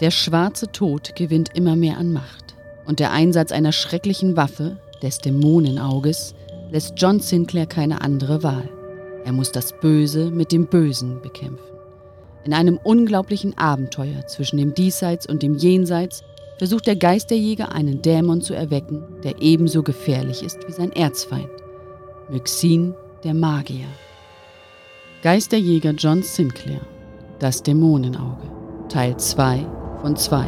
Der schwarze Tod gewinnt immer mehr an Macht. Und der Einsatz einer schrecklichen Waffe, des Dämonenauges, lässt John Sinclair keine andere Wahl. Er muss das Böse mit dem Bösen bekämpfen. In einem unglaublichen Abenteuer zwischen dem Diesseits und dem Jenseits versucht der Geisterjäger einen Dämon zu erwecken, der ebenso gefährlich ist wie sein Erzfeind. Myxin, der Magier. Geisterjäger John Sinclair. Das Dämonenauge. Teil 2 von 2.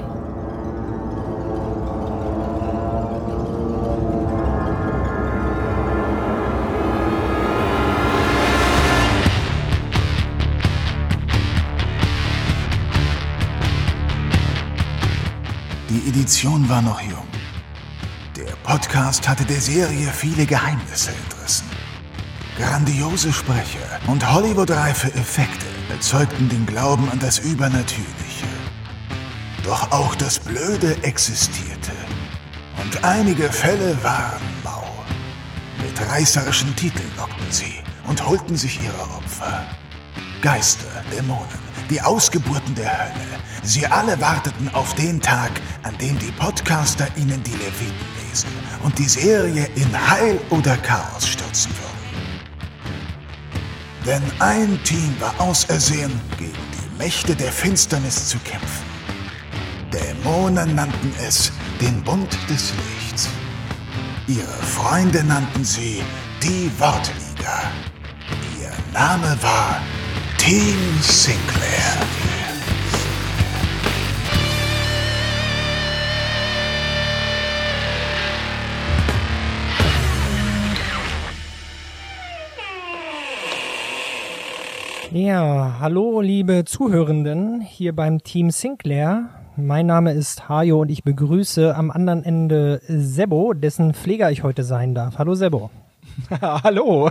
Die Edition war noch jung. Der Podcast hatte der Serie viele Geheimnisse entrissen. Grandiose Sprecher und Hollywood-reife Effekte erzeugten den Glauben an das Übernatürliche. Doch auch das Blöde existierte. Und einige Fälle waren mau. Mit reißerischen Titeln lockten sie und holten sich ihre Opfer. Geister, Dämonen, die Ausgeburten der Hölle. Sie alle warteten auf den Tag, an dem die Podcaster ihnen die Leviten lesen und die Serie in Heil oder Chaos stürzen würden. Denn ein Team war ausersehen, gegen die Mächte der Finsternis zu kämpfen. Dämonen nannten es den Bund des Lichts. Ihre Freunde nannten sie die Wortliga. Ihr Name war Team Sinclair. Ja, hallo liebe Zuhörenden hier beim Team Sinclair. Mein Name ist Hajo und ich begrüße am anderen Ende Sebo, dessen Pfleger ich heute sein darf. Hallo Sebo. hallo.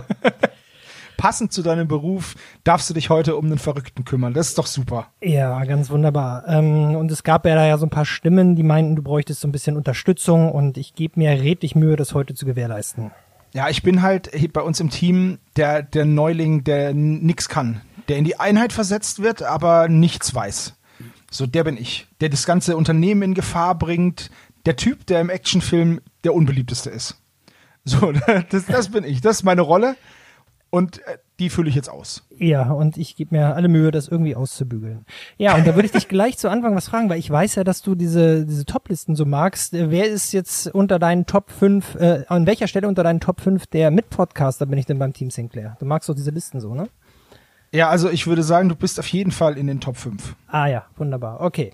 Passend zu deinem Beruf darfst du dich heute um den Verrückten kümmern. Das ist doch super. Ja, ganz wunderbar. Ähm, und es gab ja da ja so ein paar Stimmen, die meinten, du bräuchtest so ein bisschen Unterstützung und ich gebe mir redlich Mühe, das heute zu gewährleisten. Ja, ich bin halt bei uns im Team der, der Neuling, der nix kann. Der in die Einheit versetzt wird, aber nichts weiß. So, der bin ich. Der das ganze Unternehmen in Gefahr bringt. Der Typ, der im Actionfilm der unbeliebteste ist. So, das, das bin ich. Das ist meine Rolle. Und äh, die fülle ich jetzt aus. Ja, und ich gebe mir alle Mühe, das irgendwie auszubügeln. Ja, und da würde ich dich gleich zu Anfang was fragen, weil ich weiß ja, dass du diese, diese Top-Listen so magst. Äh, wer ist jetzt unter deinen Top 5, äh, an welcher Stelle unter deinen Top 5 der Mitpodcaster bin ich denn beim Team Sinclair? Du magst doch diese Listen so, ne? Ja, also ich würde sagen, du bist auf jeden Fall in den Top 5. Ah ja, wunderbar. Okay.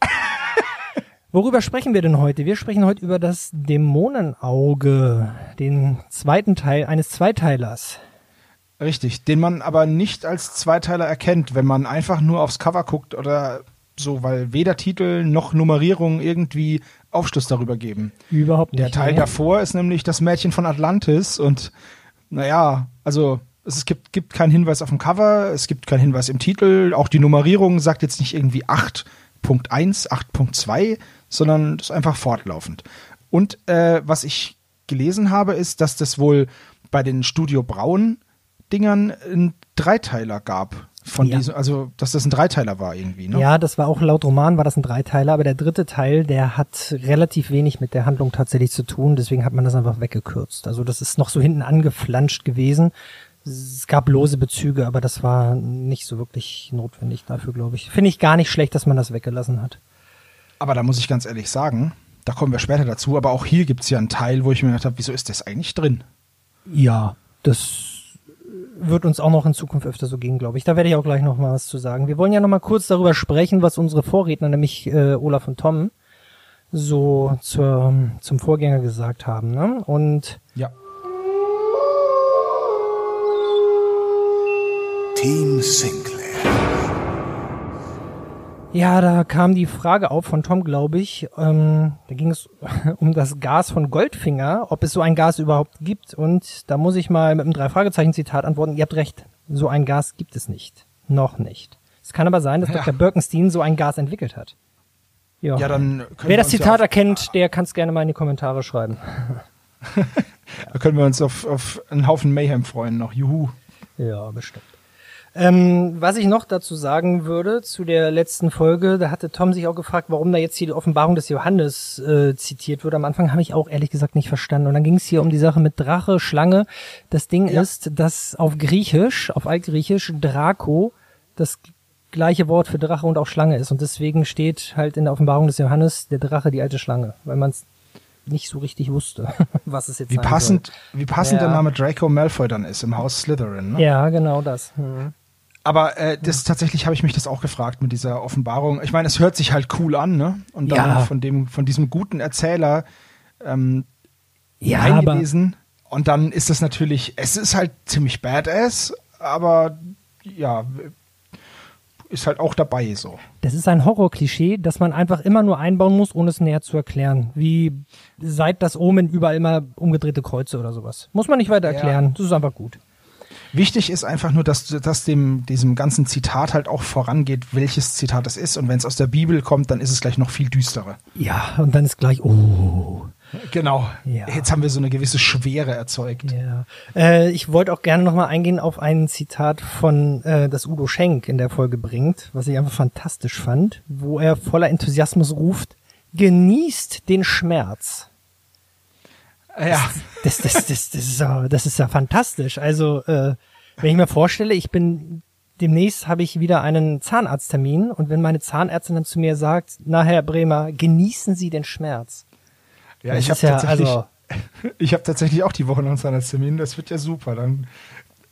Worüber sprechen wir denn heute? Wir sprechen heute über das Dämonenauge, den zweiten Teil eines Zweiteilers. Richtig, den man aber nicht als Zweiteiler erkennt, wenn man einfach nur aufs Cover guckt oder so, weil weder Titel noch Nummerierung irgendwie Aufschluss darüber geben. Überhaupt nicht. Der Teil ja. davor ist nämlich das Mädchen von Atlantis und naja, also es gibt, gibt keinen Hinweis auf dem Cover, es gibt keinen Hinweis im Titel, auch die Nummerierung sagt jetzt nicht irgendwie 8.1, 8.2, sondern das ist einfach fortlaufend. Und äh, was ich gelesen habe, ist, dass das wohl bei den Studio Braun Dingern einen Dreiteiler gab. Von Ja. diesem, also dass das ein Dreiteiler war irgendwie, ne? Ja, das war auch laut Roman war das ein Dreiteiler, aber der dritte Teil, der hat relativ wenig mit der Handlung tatsächlich zu tun, deswegen hat man das einfach weggekürzt. Also das ist noch so hinten angeflanscht gewesen. Es gab lose Bezüge, aber das war nicht so wirklich notwendig dafür, glaube ich. Finde ich gar nicht schlecht, dass man das weggelassen hat. Aber da muss ich ganz ehrlich sagen, da kommen wir später dazu, aber auch hier gibt's ja einen Teil, wo ich mir gedacht habe, wieso ist das eigentlich drin? Ja, das wird uns auch noch in Zukunft öfter so gehen, glaube ich. Da werde ich auch gleich noch mal was zu sagen. Wir wollen ja noch mal kurz darüber sprechen, was unsere Vorredner, nämlich äh, Olaf und Tom, so zur, zum Vorgänger gesagt haben. Ne? Und Ja. Team Sinclair. ja, da kam die Frage auf von Tom, glaube ich. Ähm, da ging es um das Gas von Goldfinger, ob es so ein Gas überhaupt gibt. Und da muss ich mal mit einem Drei-Fragezeichen-Zitat antworten. Ihr habt recht, so ein Gas gibt es nicht. Noch nicht. Es kann aber sein, dass Ja. Dr. Birkenstein so ein Gas entwickelt hat. Ja, dann können Wer das ja Zitat auf- erkennt, der kann es gerne mal in die Kommentare schreiben. Da können wir uns auf, auf einen Haufen Mayhem freuen noch. Juhu. Ja, bestimmt. Ähm, was ich noch dazu sagen würde, zu der letzten Folge, da hatte Tom sich auch gefragt, warum da jetzt hier die Offenbarung des Johannes äh, zitiert wird. Am Anfang habe ich auch ehrlich gesagt nicht verstanden. Und dann ging es hier um die Sache mit Drache, Schlange. Das Ding Ja. ist, dass auf Griechisch, auf Altgriechisch, Draco das gleiche Wort für Drache und auch Schlange ist. Und deswegen steht halt in der Offenbarung des Johannes der Drache die alte Schlange, weil man es nicht so richtig wusste, was es jetzt Wie passend, wie passend Ja. der Name Draco Malfoy dann ist im Haus Slytherin. Ne? soll. Ja, genau das. Hm. Aber äh, das tatsächlich habe ich mich das auch gefragt mit dieser Offenbarung. Ich meine, es hört sich halt cool an, ne? Und dann Ja. von dem, von diesem guten Erzähler ähm, Ja, aber eingelesen. Und dann ist das natürlich, es ist halt ziemlich badass, aber ja, ist halt auch dabei so. Das ist ein Horrorklischee, das man einfach immer nur einbauen muss, ohne es näher zu erklären. Wie seit das Omen überall immer umgedrehte Kreuze oder sowas. Muss man nicht weiter Ja. erklären. Das ist einfach gut. Wichtig ist einfach nur, dass, dass dem, diesem ganzen Zitat halt auch vorangeht, welches Zitat es ist. Und wenn es aus der Bibel kommt, dann ist es gleich noch viel düsterer. Ja, und dann ist gleich, oh. Genau. Ja. Jetzt haben wir so eine gewisse Schwere erzeugt. Ja. Äh, ich wollte auch gerne nochmal eingehen auf ein Zitat von, äh, das Udo Schenk in der Folge bringt, was ich einfach fantastisch fand, wo er voller Enthusiasmus ruft, genießt den Schmerz. Ja. Das, das, das, das, ist, ja, das ist ja fantastisch. Also, äh, wenn ich mir vorstelle, ich bin demnächst habe ich wieder einen Zahnarzttermin und wenn meine Zahnärztin dann zu mir sagt, na Herr Bremer, genießen Sie den Schmerz. Ja, Das ich habe ja, tatsächlich, also- ich habe tatsächlich auch die Woche noch einen Zahnarzttermin. Das wird ja super. Dann,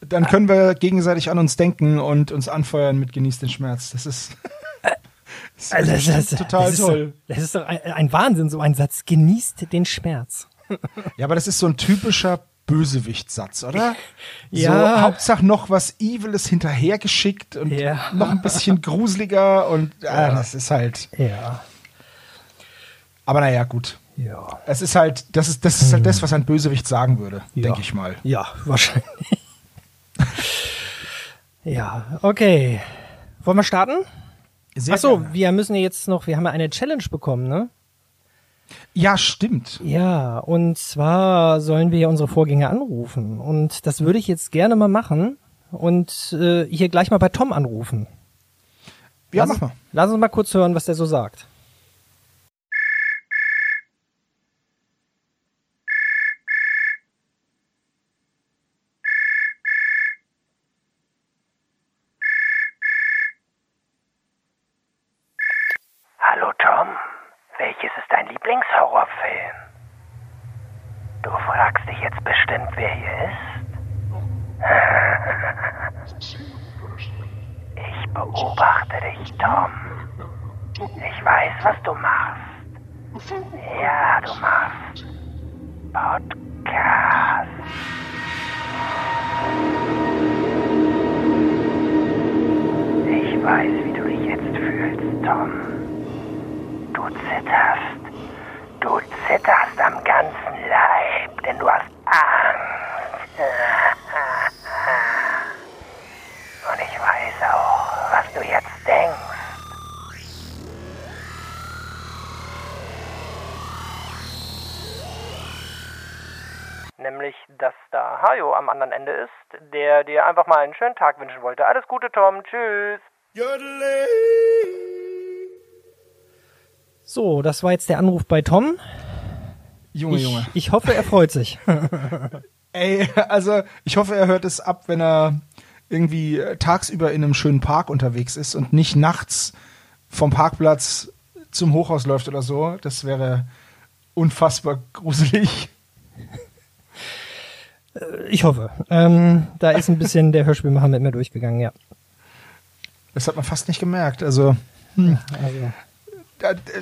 dann können wir gegenseitig an uns denken und uns anfeuern mit genießt den Schmerz. Das ist, das ist Also, das, bestimmt total das toll. Ist, doch- das ist doch ein, ein Wahnsinn, so ein Satz. Genießt den Schmerz. Ja, aber das ist so ein typischer Bösewicht-Satz, oder? Ja. So, Hauptsache noch was Eviles hinterhergeschickt und Ja. noch ein bisschen gruseliger und ah, das ist halt. Ja. Aber naja, gut. Ja. Es ist halt, das ist, das ist halt das, was ein Bösewicht sagen würde, Ja. denke ich mal. Ja, wahrscheinlich. ja, okay. Wollen wir starten? Sehr Ach so, gerne. wir müssen ja jetzt noch, wir haben ja eine Challenge bekommen, ne? Ja, stimmt. Ja, und zwar sollen wir ja unsere Vorgänger anrufen. Und das würde ich jetzt gerne mal machen und äh, hier gleich mal bei Tom anrufen. Ja, lass, mach mal. Lass uns mal kurz hören, was der so sagt. Hallo Tom, welches ist dein Lieblingshorrorfilm? Du fragst dich jetzt bestimmt, wer hier ist? Ich beobachte dich, Tom. Ich weiß, was du machst. Ja, du machst Podcast. Ich weiß, wie du dich jetzt fühlst, Tom. Du zitterst. Du zitterst am ganzen Leib, denn du hast Angst. Und ich weiß auch, was du jetzt denkst. Nämlich, dass da Hajo am anderen Ende ist, der dir einfach mal einen schönen Tag wünschen wollte. Alles Gute, Tom. Tschüss. So, das war jetzt der Anruf bei Tom. Junge, Ich, Junge. ich hoffe, er freut sich. Ey, also ich hoffe, er hört es ab, wenn er irgendwie äh, tagsüber in einem schönen Park unterwegs ist und nicht nachts vom Parkplatz zum Hochhaus läuft oder so. Das wäre unfassbar gruselig. Ich hoffe. Ähm, da ist ein bisschen der Hörspielmacher mit mir durchgegangen, ja. Das hat man fast nicht gemerkt. Also Also, äh,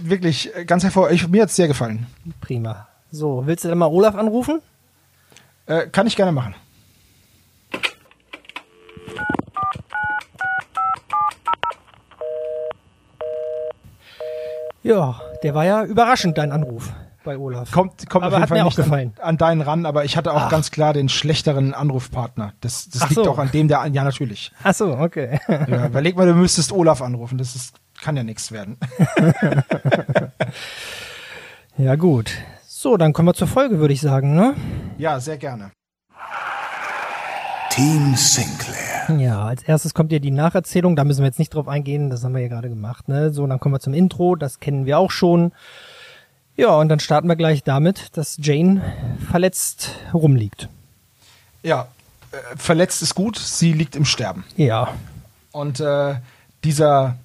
wirklich äh, ganz hervor. Ich, mir hat es sehr gefallen. prima. So, willst du dann mal Olaf anrufen? Äh, kann ich gerne machen. Ja, der war ja überraschend, dein Anruf bei Olaf. Kommt, kommt Aber auf jeden Fall nicht an, gefallen. an deinen ran, aber ich hatte auch ganz klar den schlechteren Anrufpartner. Das, das Ach liegt so. auch an dem, der ja natürlich. Ach so, okay. Ja, überleg mal, du müsstest Olaf anrufen. Das ist, kann ja nichts werden. ja, gut. So, dann kommen wir zur Folge, würde ich sagen, ne? Ja, sehr gerne. Team Sinclair. Ja, als erstes kommt ja die Nacherzählung, da müssen wir jetzt nicht drauf eingehen, das haben wir ja gerade gemacht, ne? So, dann kommen wir zum Intro, das kennen wir auch schon. Ja, und dann starten wir gleich damit, dass Jane verletzt rumliegt. Ja, äh, verletzt ist gut, sie liegt im Sterben. Ja. Und äh, dieser,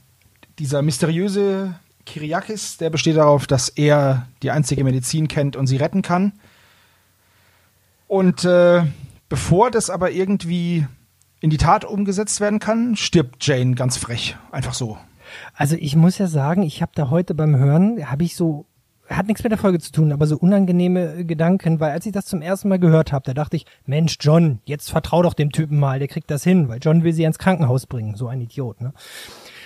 dieser mysteriöse Kyriakis, der besteht darauf, dass er die einzige Medizin kennt und sie retten kann. Und äh, bevor das aber irgendwie in die Tat umgesetzt werden kann, stirbt Jane ganz frech. Einfach so. Also ich muss ja sagen, ich habe da heute beim Hören, habe ich so, hat nichts mit der Folge zu tun, aber so unangenehme Gedanken, weil als ich das zum ersten Mal gehört habe, da dachte ich, Mensch, John, jetzt vertrau doch dem Typen mal, der kriegt das hin, weil John will sie ins Krankenhaus bringen, so ein Idiot, ne?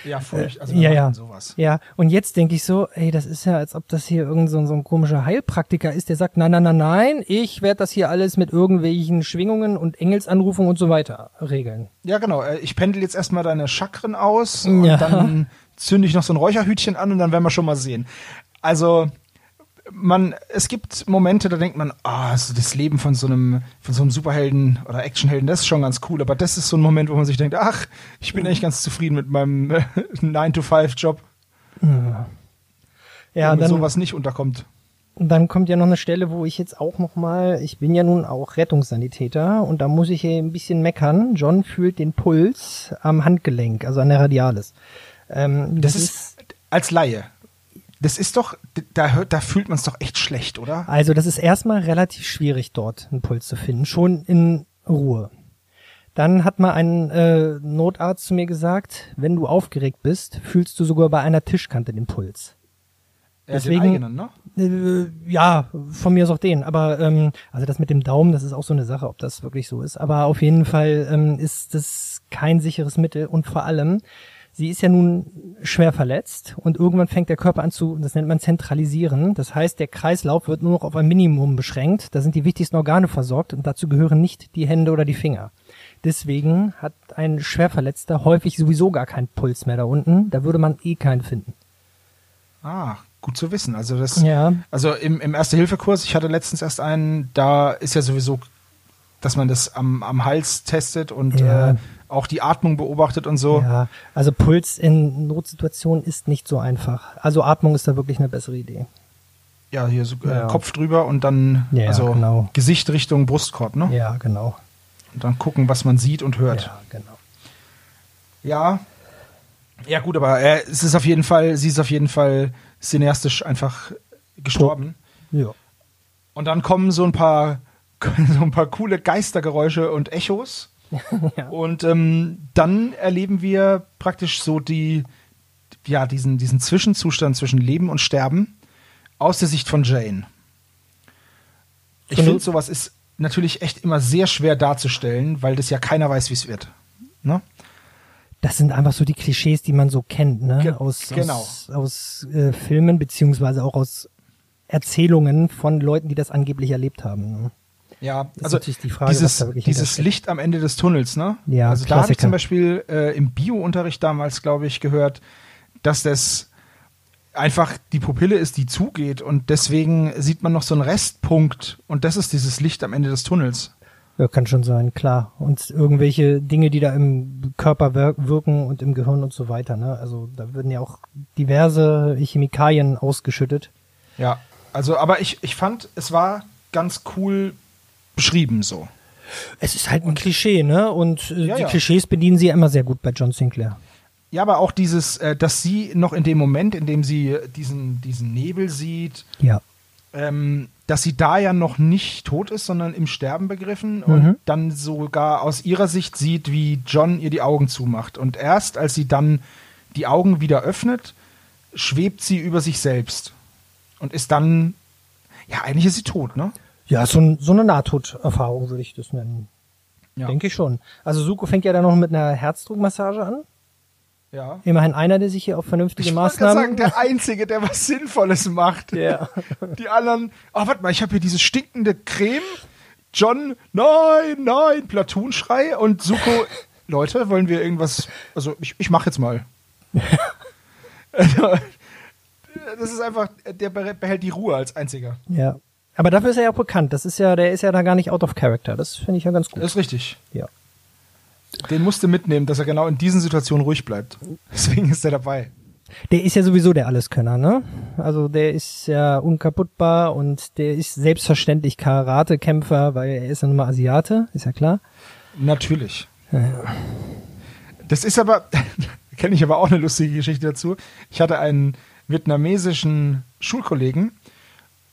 Ja, furcht. Also ja, wir ja. machen sowas. Ja, und jetzt denke ich so, ey, das ist ja, als ob das hier irgend so, ein- so ein komischer Heilpraktiker ist, der sagt, nein, nein, nein, nein, ich werde das hier alles mit irgendwelchen Schwingungen und Engelsanrufungen und so weiter regeln. Ja, genau. Äh, Ich pendel jetzt erstmal deine Chakren aus und Ja. dann zünde ich noch so ein Räucherhütchen an und dann werden wir schon mal sehen. Also, man, es gibt Momente, da denkt man, ah, so das Leben von so einem, von so einem Superhelden oder Actionhelden, das ist schon ganz cool. Aber das ist so ein Moment, wo man sich denkt, ach, ich bin eigentlich ganz zufrieden mit meinem äh, 9-to-5-Job, Ja, mir dann, sowas nicht unterkommt. dann kommt ja noch eine Stelle, wo ich jetzt auch noch mal, ich bin ja nun auch Rettungssanitäter und da muss ich hier ein bisschen meckern. John fühlt den Puls am Handgelenk, also an der Radialis. Ähm, Das ist als Laie. Das ist doch, da, hört, da fühlt man es doch echt schlecht, oder? Also das ist erstmal relativ schwierig dort einen Puls zu finden, schon in Ruhe. Dann hat mal ein äh, Notarzt zu mir gesagt, wenn du aufgeregt bist, fühlst du sogar bei einer Tischkante den Puls. Ja, Deswegen- eigenen, ne? Äh, ja, von mir aus auch den. Aber ähm, also das mit dem Daumen, das ist auch so eine Sache, ob das wirklich so ist. Aber auf jeden Fall ähm, ist das kein sicheres Mittel und vor allem, sie ist ja nun schwer verletzt und irgendwann fängt der Körper an zu, das nennt man zentralisieren. Das heißt, der Kreislauf wird nur noch auf ein Minimum beschränkt. Da sind die wichtigsten Organe versorgt und dazu gehören nicht die Hände oder die Finger. Deswegen hat ein Schwerverletzter häufig sowieso gar keinen Puls mehr da unten. Da würde man eh keinen finden. Ah, gut zu wissen. Also das, Ja. also im, im Erste-Hilfe-Kurs, ich hatte letztens erst einen, da ist ja sowieso, dass man das am, am Hals testet und Ja. äh, auch die Atmung beobachtet und so. Ja, also Puls in Notsituationen ist nicht so einfach. Also Atmung ist da wirklich eine bessere Idee. Ja, hier so äh, Ja. Kopf drüber und dann Ja, also genau. Gesicht Richtung Brustkorb, ne? Ja, genau. Und dann gucken, was man sieht und hört. Ja, genau. Ja. Ja, gut, aber äh, es ist auf jeden Fall, sie ist auf jeden Fall cineastisch einfach gestorben. Ja. Und dann kommen so ein paar, so ein paar coole Geistergeräusche und Echos. Ja. Und ähm, dann erleben wir praktisch so die, ja, diesen, diesen Zwischenzustand zwischen Leben und Sterben aus der Sicht von Jane. Ich finde, sowas ist natürlich echt immer sehr schwer darzustellen, weil das ja keiner weiß, wie es wird. Ne? Das sind einfach so die Klischees, die man so kennt, ne? Ge- aus, genau. aus, aus äh, Filmen beziehungsweise auch aus Erzählungen von Leuten, die das angeblich erlebt haben. Ne? Ja, ist also natürlich die Frage, dieses, dieses. Licht am Ende des Tunnels, ne? Ja, also da habe ich Klassiker. zum Beispiel äh, im Bio-Unterricht damals, glaube ich, gehört, dass das einfach die Pupille ist, die zugeht und deswegen sieht man noch so einen Restpunkt und das ist dieses Licht am Ende des Tunnels. Ja, kann schon sein, klar. Und irgendwelche Dinge, die da im Körper wir wirken und im Gehirn und so weiter. Ne? Also da würden ja auch diverse Chemikalien ausgeschüttet. Ja, also aber ich, ich fand, es war ganz cool beschrieben so. Es ist halt ein Klischee, ne? Und äh, Ja, die ja. Klischees bedienen sie ja immer sehr gut bei John Sinclair. Ja, aber auch dieses, äh, dass sie noch in dem Moment, in dem sie diesen, diesen Nebel sieht, Ja. ähm, dass sie da ja noch nicht tot ist, sondern im Sterben begriffen Mhm. und dann sogar aus ihrer Sicht sieht, wie John ihr die Augen zumacht. Und erst als sie dann die Augen wieder öffnet, schwebt sie über sich selbst und ist dann, ja, eigentlich ist sie tot, ne? Ja, so, ein, so eine Nahtoderfahrung würde ich das nennen. Ja. Denke ich schon. Also Suko fängt ja dann noch mit einer Herzdruckmassage an. Ja. Immerhin einer, der sich hier auf vernünftige Ich Maßnahmen. sagen, der Einzige, der was Sinnvolles macht. Ja. Die anderen, oh, warte mal, ich habe hier diese stinkende Creme. John, nein, nein, Platoon-Schrei und Suko, Leute, wollen wir irgendwas, also ich, ich mache jetzt mal. Also, das ist einfach, der beh- behält die Ruhe als einziger. ja. Aber dafür ist er ja auch bekannt. Das ist ja, der ist ja da gar nicht out of character. Das finde ich ja ganz gut. Das ist richtig. Ja. Den musste mitnehmen, dass er genau in diesen Situationen ruhig bleibt. Deswegen ist er dabei. Der ist ja sowieso der Alleskönner, ne? Also der ist ja unkaputtbar und der ist selbstverständlich Karate-Kämpfer, weil er ist ja nun mal Asiate, ist ja klar. Natürlich. Das ist aber, kenne ich aber auch eine lustige Geschichte dazu. Ich hatte einen vietnamesischen Schulkollegen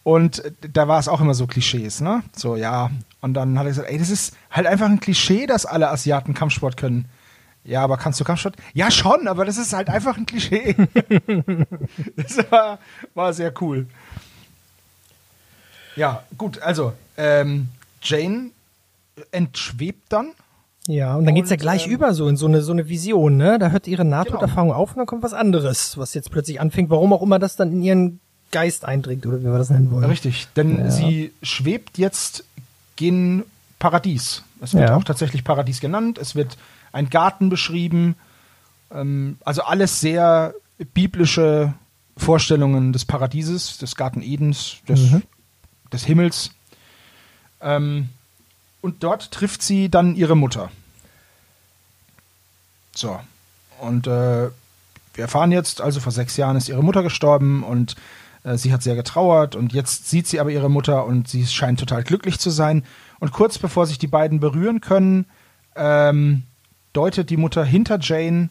und da war es auch immer so Klischees, ne? So, ja. Und dann hat er gesagt, ey, das ist halt einfach ein Klischee, dass alle Asiaten Kampfsport können. Ja, aber kannst du Kampfsport? Ja, schon, aber das ist halt einfach ein Klischee. das war, war sehr cool. Ja, gut, also, ähm, Jane entschwebt dann. Ja, und dann geht's ja Und, gleich ähm, über so in so eine, so eine Vision, ne? Da hört ihre Nahtoderfahrung auf und dann kommt was anderes, was jetzt plötzlich anfängt, warum auch immer das dann in ihren Geist eindringt, oder wie wir das nennen wollen. Richtig, denn Ja. sie schwebt jetzt gen Paradies. Es wird Ja. auch tatsächlich Paradies genannt. Es wird ein Garten beschrieben. Ähm, also alles sehr biblische Vorstellungen des Paradieses, des Garten Edens, des, Mhm. des Himmels. Ähm, und dort trifft sie dann ihre Mutter. So. Und äh, wir erfahren jetzt, also vor sechs Jahren ist ihre Mutter gestorben und sie hat sehr getrauert und jetzt sieht sie aber ihre Mutter und sie scheint total glücklich zu sein. Und kurz bevor sich die beiden berühren können, ähm, deutet die Mutter hinter Jane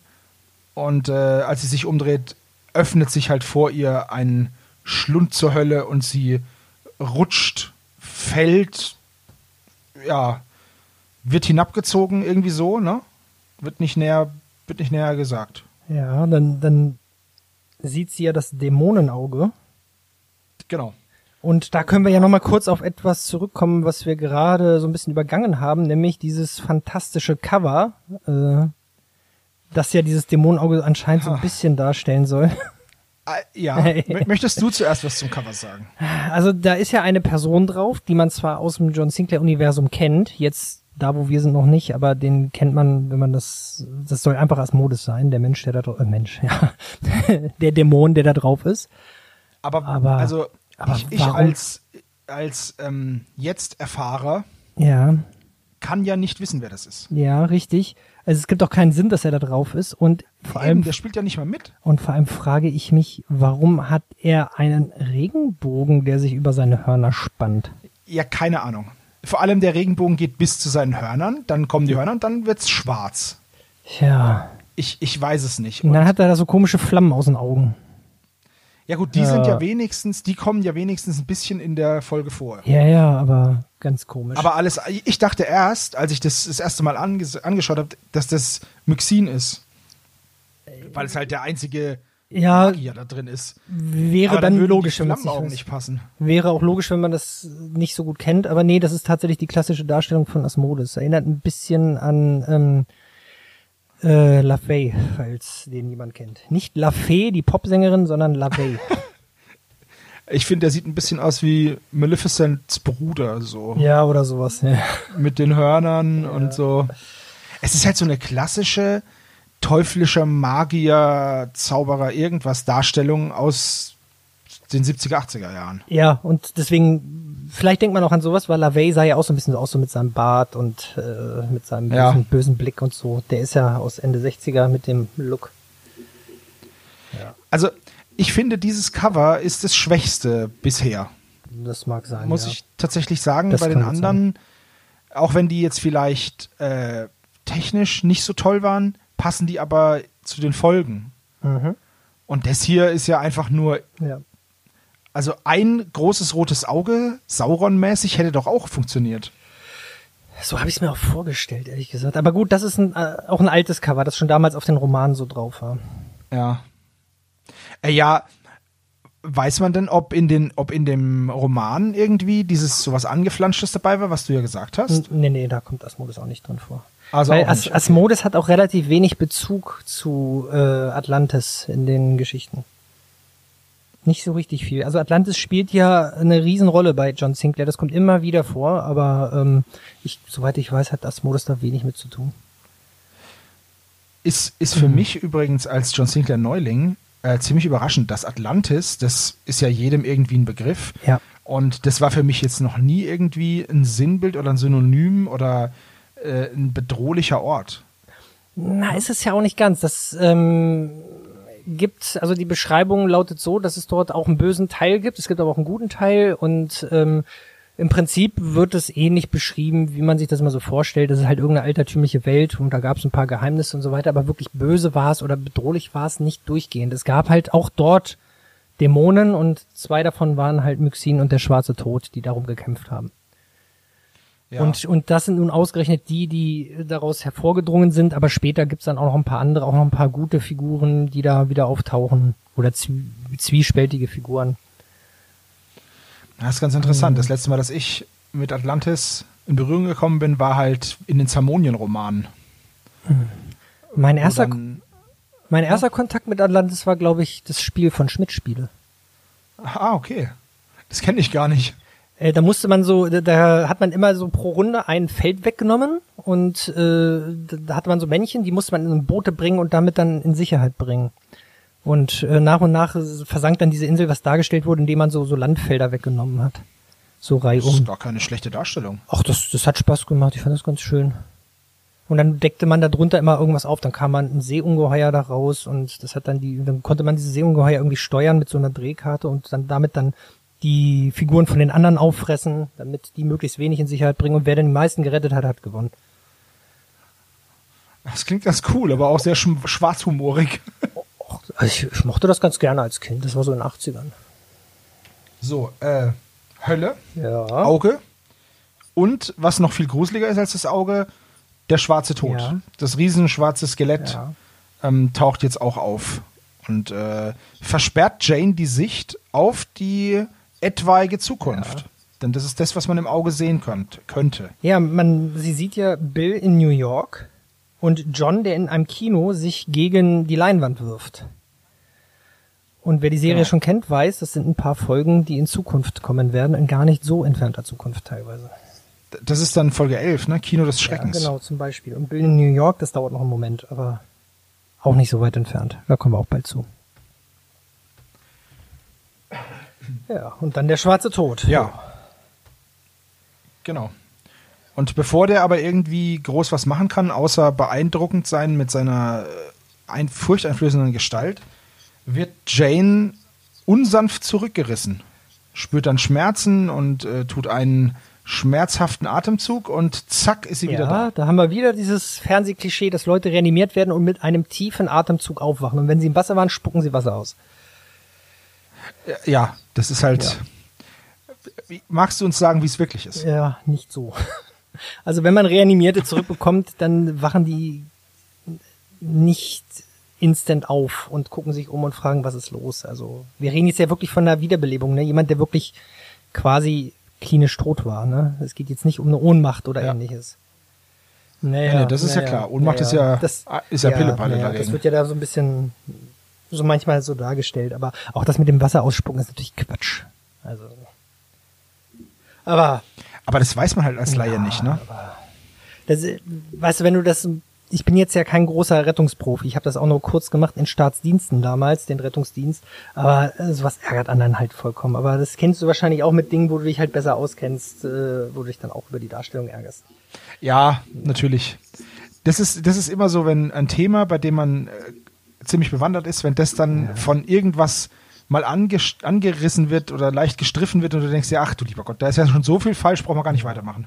und äh, als sie sich umdreht, öffnet sich halt vor ihr ein Schlund zur Hölle und sie rutscht, fällt, ja, wird hinabgezogen irgendwie so, ne? Wird nicht näher, wird nicht näher gesagt. Ja, dann, dann sieht sie ja das Dämonenauge. Genau. Und da können wir ja nochmal kurz auf etwas zurückkommen, was wir gerade so ein bisschen übergangen haben, nämlich dieses fantastische Cover, äh, das ja dieses Dämonenauge anscheinend so ein bisschen darstellen soll. Äh, ja. Möchtest du zuerst was zum Cover sagen? Also da ist ja eine Person drauf, die man zwar aus dem John Sinclair-Universum kennt, jetzt da, wo wir sind, noch nicht, aber den kennt man, wenn man das, das soll einfach Asmodes sein, der Mensch, der da drauf, äh, Mensch, ja, der Dämon, der da drauf ist. Aber, Aber- also aber ich, ich als, als ähm, Jetzt-Erfahrer Ja, kann ja nicht wissen, wer das ist. ja, richtig. Also es gibt auch keinen Sinn, dass er da drauf ist und vor Eben, allem der spielt ja nicht mal mit. Und vor allem frage ich mich, warum hat er einen Regenbogen, der sich über seine Hörner spannt? Ja, keine Ahnung. Vor allem der Regenbogen geht bis zu seinen Hörnern, dann kommen die Hörner und dann wird's schwarz. Tja. Ich, ich weiß es nicht. Und Und, dann hat er da so komische Flammen aus den Augen. Ja gut, die Ja. sind ja wenigstens, die kommen ja wenigstens ein bisschen in der Folge vor. Ja, ja, aber ganz komisch. Aber alles, ich dachte erst, als ich das das erste Mal anges angeschaut habe, dass das Myxin ist. Weil es halt der einzige ja, Magier da drin ist. wäre Aber dann, würden logisch, wenn man nicht nicht passen. Wäre auch logisch, wenn man das nicht so gut kennt. Aber nee, das ist tatsächlich die klassische Darstellung von Asmodes. Erinnert ein bisschen an ähm, äh, LaFay, falls den jemand kennt. Nicht LaFay, die Popsängerin, sondern LaFay. Ich finde, der sieht ein bisschen aus wie Maleficents Bruder, so. ja, oder sowas. Ja. Mit den Hörnern und so. Es ist halt so eine klassische teuflischer Magier, Zauberer, irgendwas Darstellung aus den 70er, 80er Jahren. Ja, und deswegen, vielleicht denkt man auch an sowas, weil LaVey sah ja auch so ein bisschen so aus, so mit seinem Bart und äh, mit seinem Ja. bösen, bösen Blick und so. Der ist ja aus Ende 60er mit dem Look. Also, ich finde, dieses Cover ist das schwächste bisher. Das mag sein. muss ja. ich tatsächlich sagen. Das Bei den anderen, auch wenn die jetzt vielleicht äh, technisch nicht so toll waren, passen die aber zu den Folgen. Mhm. Und das hier ist ja einfach nur, Ja. Also ein großes rotes Auge, Sauron-mäßig, hätte doch auch funktioniert. So habe ich es mir auch vorgestellt, ehrlich gesagt. Aber gut, das ist ein, äh, auch ein altes Cover, das schon damals auf den Romanen so drauf war. Ja. Äh, ja, weiß man denn, ob in, den, ob in dem Roman irgendwie dieses sowas Angeflanschtes dabei war, was du ja gesagt hast? N- Nee, nee, da kommt Asmodes auch nicht drin vor. Also Weil As nicht, okay. Asmodes hat auch relativ wenig Bezug zu äh, Atlantis in den Geschichten. Nicht so richtig viel. Also Atlantis spielt ja eine Riesenrolle bei John Sinclair. Das kommt immer wieder vor, aber ähm, ich, soweit ich weiß, hat Asmodes da wenig mit zu tun. Ist, ist für mich übrigens als John Sinclair Neuling äh, ziemlich überraschend, dass Atlantis, das ist ja jedem irgendwie ein Begriff. Ja. Und das war für mich jetzt noch nie irgendwie ein Sinnbild oder ein Synonym oder äh, ein bedrohlicher Ort. Na, ist es ja auch nicht ganz. Das ähm, gibt, also die Beschreibung lautet so, dass es dort auch einen bösen Teil gibt, es gibt aber auch einen guten Teil und ähm, im Prinzip wird es ähnlich beschrieben, wie man sich das immer so vorstellt. Das ist halt irgendeine altertümliche Welt und da gab es ein paar Geheimnisse und so weiter, aber wirklich böse war es oder bedrohlich war es nicht durchgehend. Es gab halt auch dort Dämonen und zwei davon waren halt Myxin und der schwarze Tod, die darum gekämpft haben. Ja. Und, und das sind nun ausgerechnet die, die daraus hervorgedrungen sind, aber später gibt's dann auch noch ein paar andere, auch noch ein paar gute Figuren, die da wieder auftauchen. Oder zwie zwiespältige Figuren. Das ist ganz interessant. Das letzte Mal, dass ich mit Atlantis in Berührung gekommen bin, war halt in den Zamonien-Romanen. Mein Wo erster, dann- mein erster Kontakt mit Atlantis war, glaube ich, das Spiel von Schmidt-Spiele. Ah, okay. Das kenne ich gar nicht. Äh, da musste man so, da, da hat man immer so pro Runde ein Feld weggenommen und äh, da- hatte man so Männchen, die musste man in Boote bringen und damit dann in Sicherheit bringen. Und äh, nach und nach versank dann diese Insel, was dargestellt wurde, indem man so, so Landfelder weggenommen hat. So Das reihum. ist gar keine schlechte Darstellung. Ach, das, das hat Spaß gemacht, ich fand das ganz schön. Und dann deckte man da drunter immer irgendwas auf, dann kam man ein Seeungeheuer da raus und das hat dann die, dann konnte man diese Seeungeheuer irgendwie steuern mit so einer Drehkarte und dann damit dann die Figuren von den anderen auffressen, damit die möglichst wenig in Sicherheit bringen und wer die meisten gerettet hat, hat gewonnen. Das klingt ganz cool, aber auch sehr sch schwarzhumorig. Och, also ich, ich mochte das ganz gerne als Kind, das war so in den 80ern. So, äh, Hölle, Ja. Auge und was noch viel gruseliger ist als das Auge, der schwarze Tod. Ja. Das riesenschwarze Skelett Ja. ähm, taucht jetzt auch auf und äh, versperrt Jane die Sicht auf die etwaige Zukunft. Denn das ist das, was man im Auge sehen könnt, könnte. Ja, man, sie sieht ja Bill in New York und John, der in einem Kino sich gegen die Leinwand wirft. Und wer die Serie Genau. schon kennt, weiß, das sind ein paar Folgen, die in Zukunft kommen werden, in gar nicht so entfernter Zukunft teilweise. Das ist dann Folge 11, ne? Kino des Schreckens. Ja, genau, zum Beispiel. Und Bill in New York, das dauert noch einen Moment, aber auch nicht so weit entfernt. Da kommen wir auch bald zu. Ja, und dann der schwarze Tod. Ja. Genau. Und bevor der aber irgendwie groß was machen kann, außer beeindruckend sein mit seiner äh, ein, furchteinflößenden Gestalt, wird Jane unsanft zurückgerissen. Spürt dann Schmerzen und äh, tut einen schmerzhaften Atemzug und zack ist sie wieder Ja, da. da haben wir wieder dieses Fernsehklischee, dass Leute reanimiert werden und mit einem tiefen Atemzug aufwachen. Und wenn sie im Wasser waren, spucken sie Wasser aus. Ja, das ist halt. Wie, magst du uns sagen, wie es wirklich ist? Ja, nicht so. Also wenn man Reanimierte zurückbekommt, dann wachen die nicht instant auf und gucken sich um und fragen, was ist los. Also wir reden jetzt ja wirklich von einer Wiederbelebung, ne? Jemand, der wirklich quasi klinisch tot war, ne? Es geht jetzt nicht um eine Ohnmacht oder Ja. ähnliches. Naja, Nee, das ist ja klar. Ohnmacht ist ja- ist ja Pillepalle naja, dagegen. Das wird ja da so ein bisschen so manchmal so dargestellt, aber auch das mit dem Wasser ausspucken ist natürlich Quatsch. Also aber Aber das weiß man halt als Laie Ja, nicht, ne? das, weißt du, wenn du das, ich bin jetzt ja kein großer Rettungsprofi, ich habe das auch nur kurz gemacht in Staatsdiensten damals, den Rettungsdienst, aber äh, sowas ärgert anderen halt vollkommen. Aber das kennst du wahrscheinlich auch mit Dingen, wo du dich halt besser auskennst, äh, wo du dich dann auch über die Darstellung ärgerst. Ja, natürlich. Das ist, das ist immer so, wenn ein Thema, bei dem man äh, ziemlich bewandert ist, wenn das dann von irgendwas mal anges- angerissen wird oder leicht gestriffen wird und du denkst dir, ach du lieber Gott, da ist ja schon so viel falsch, brauchen wir gar nicht weitermachen.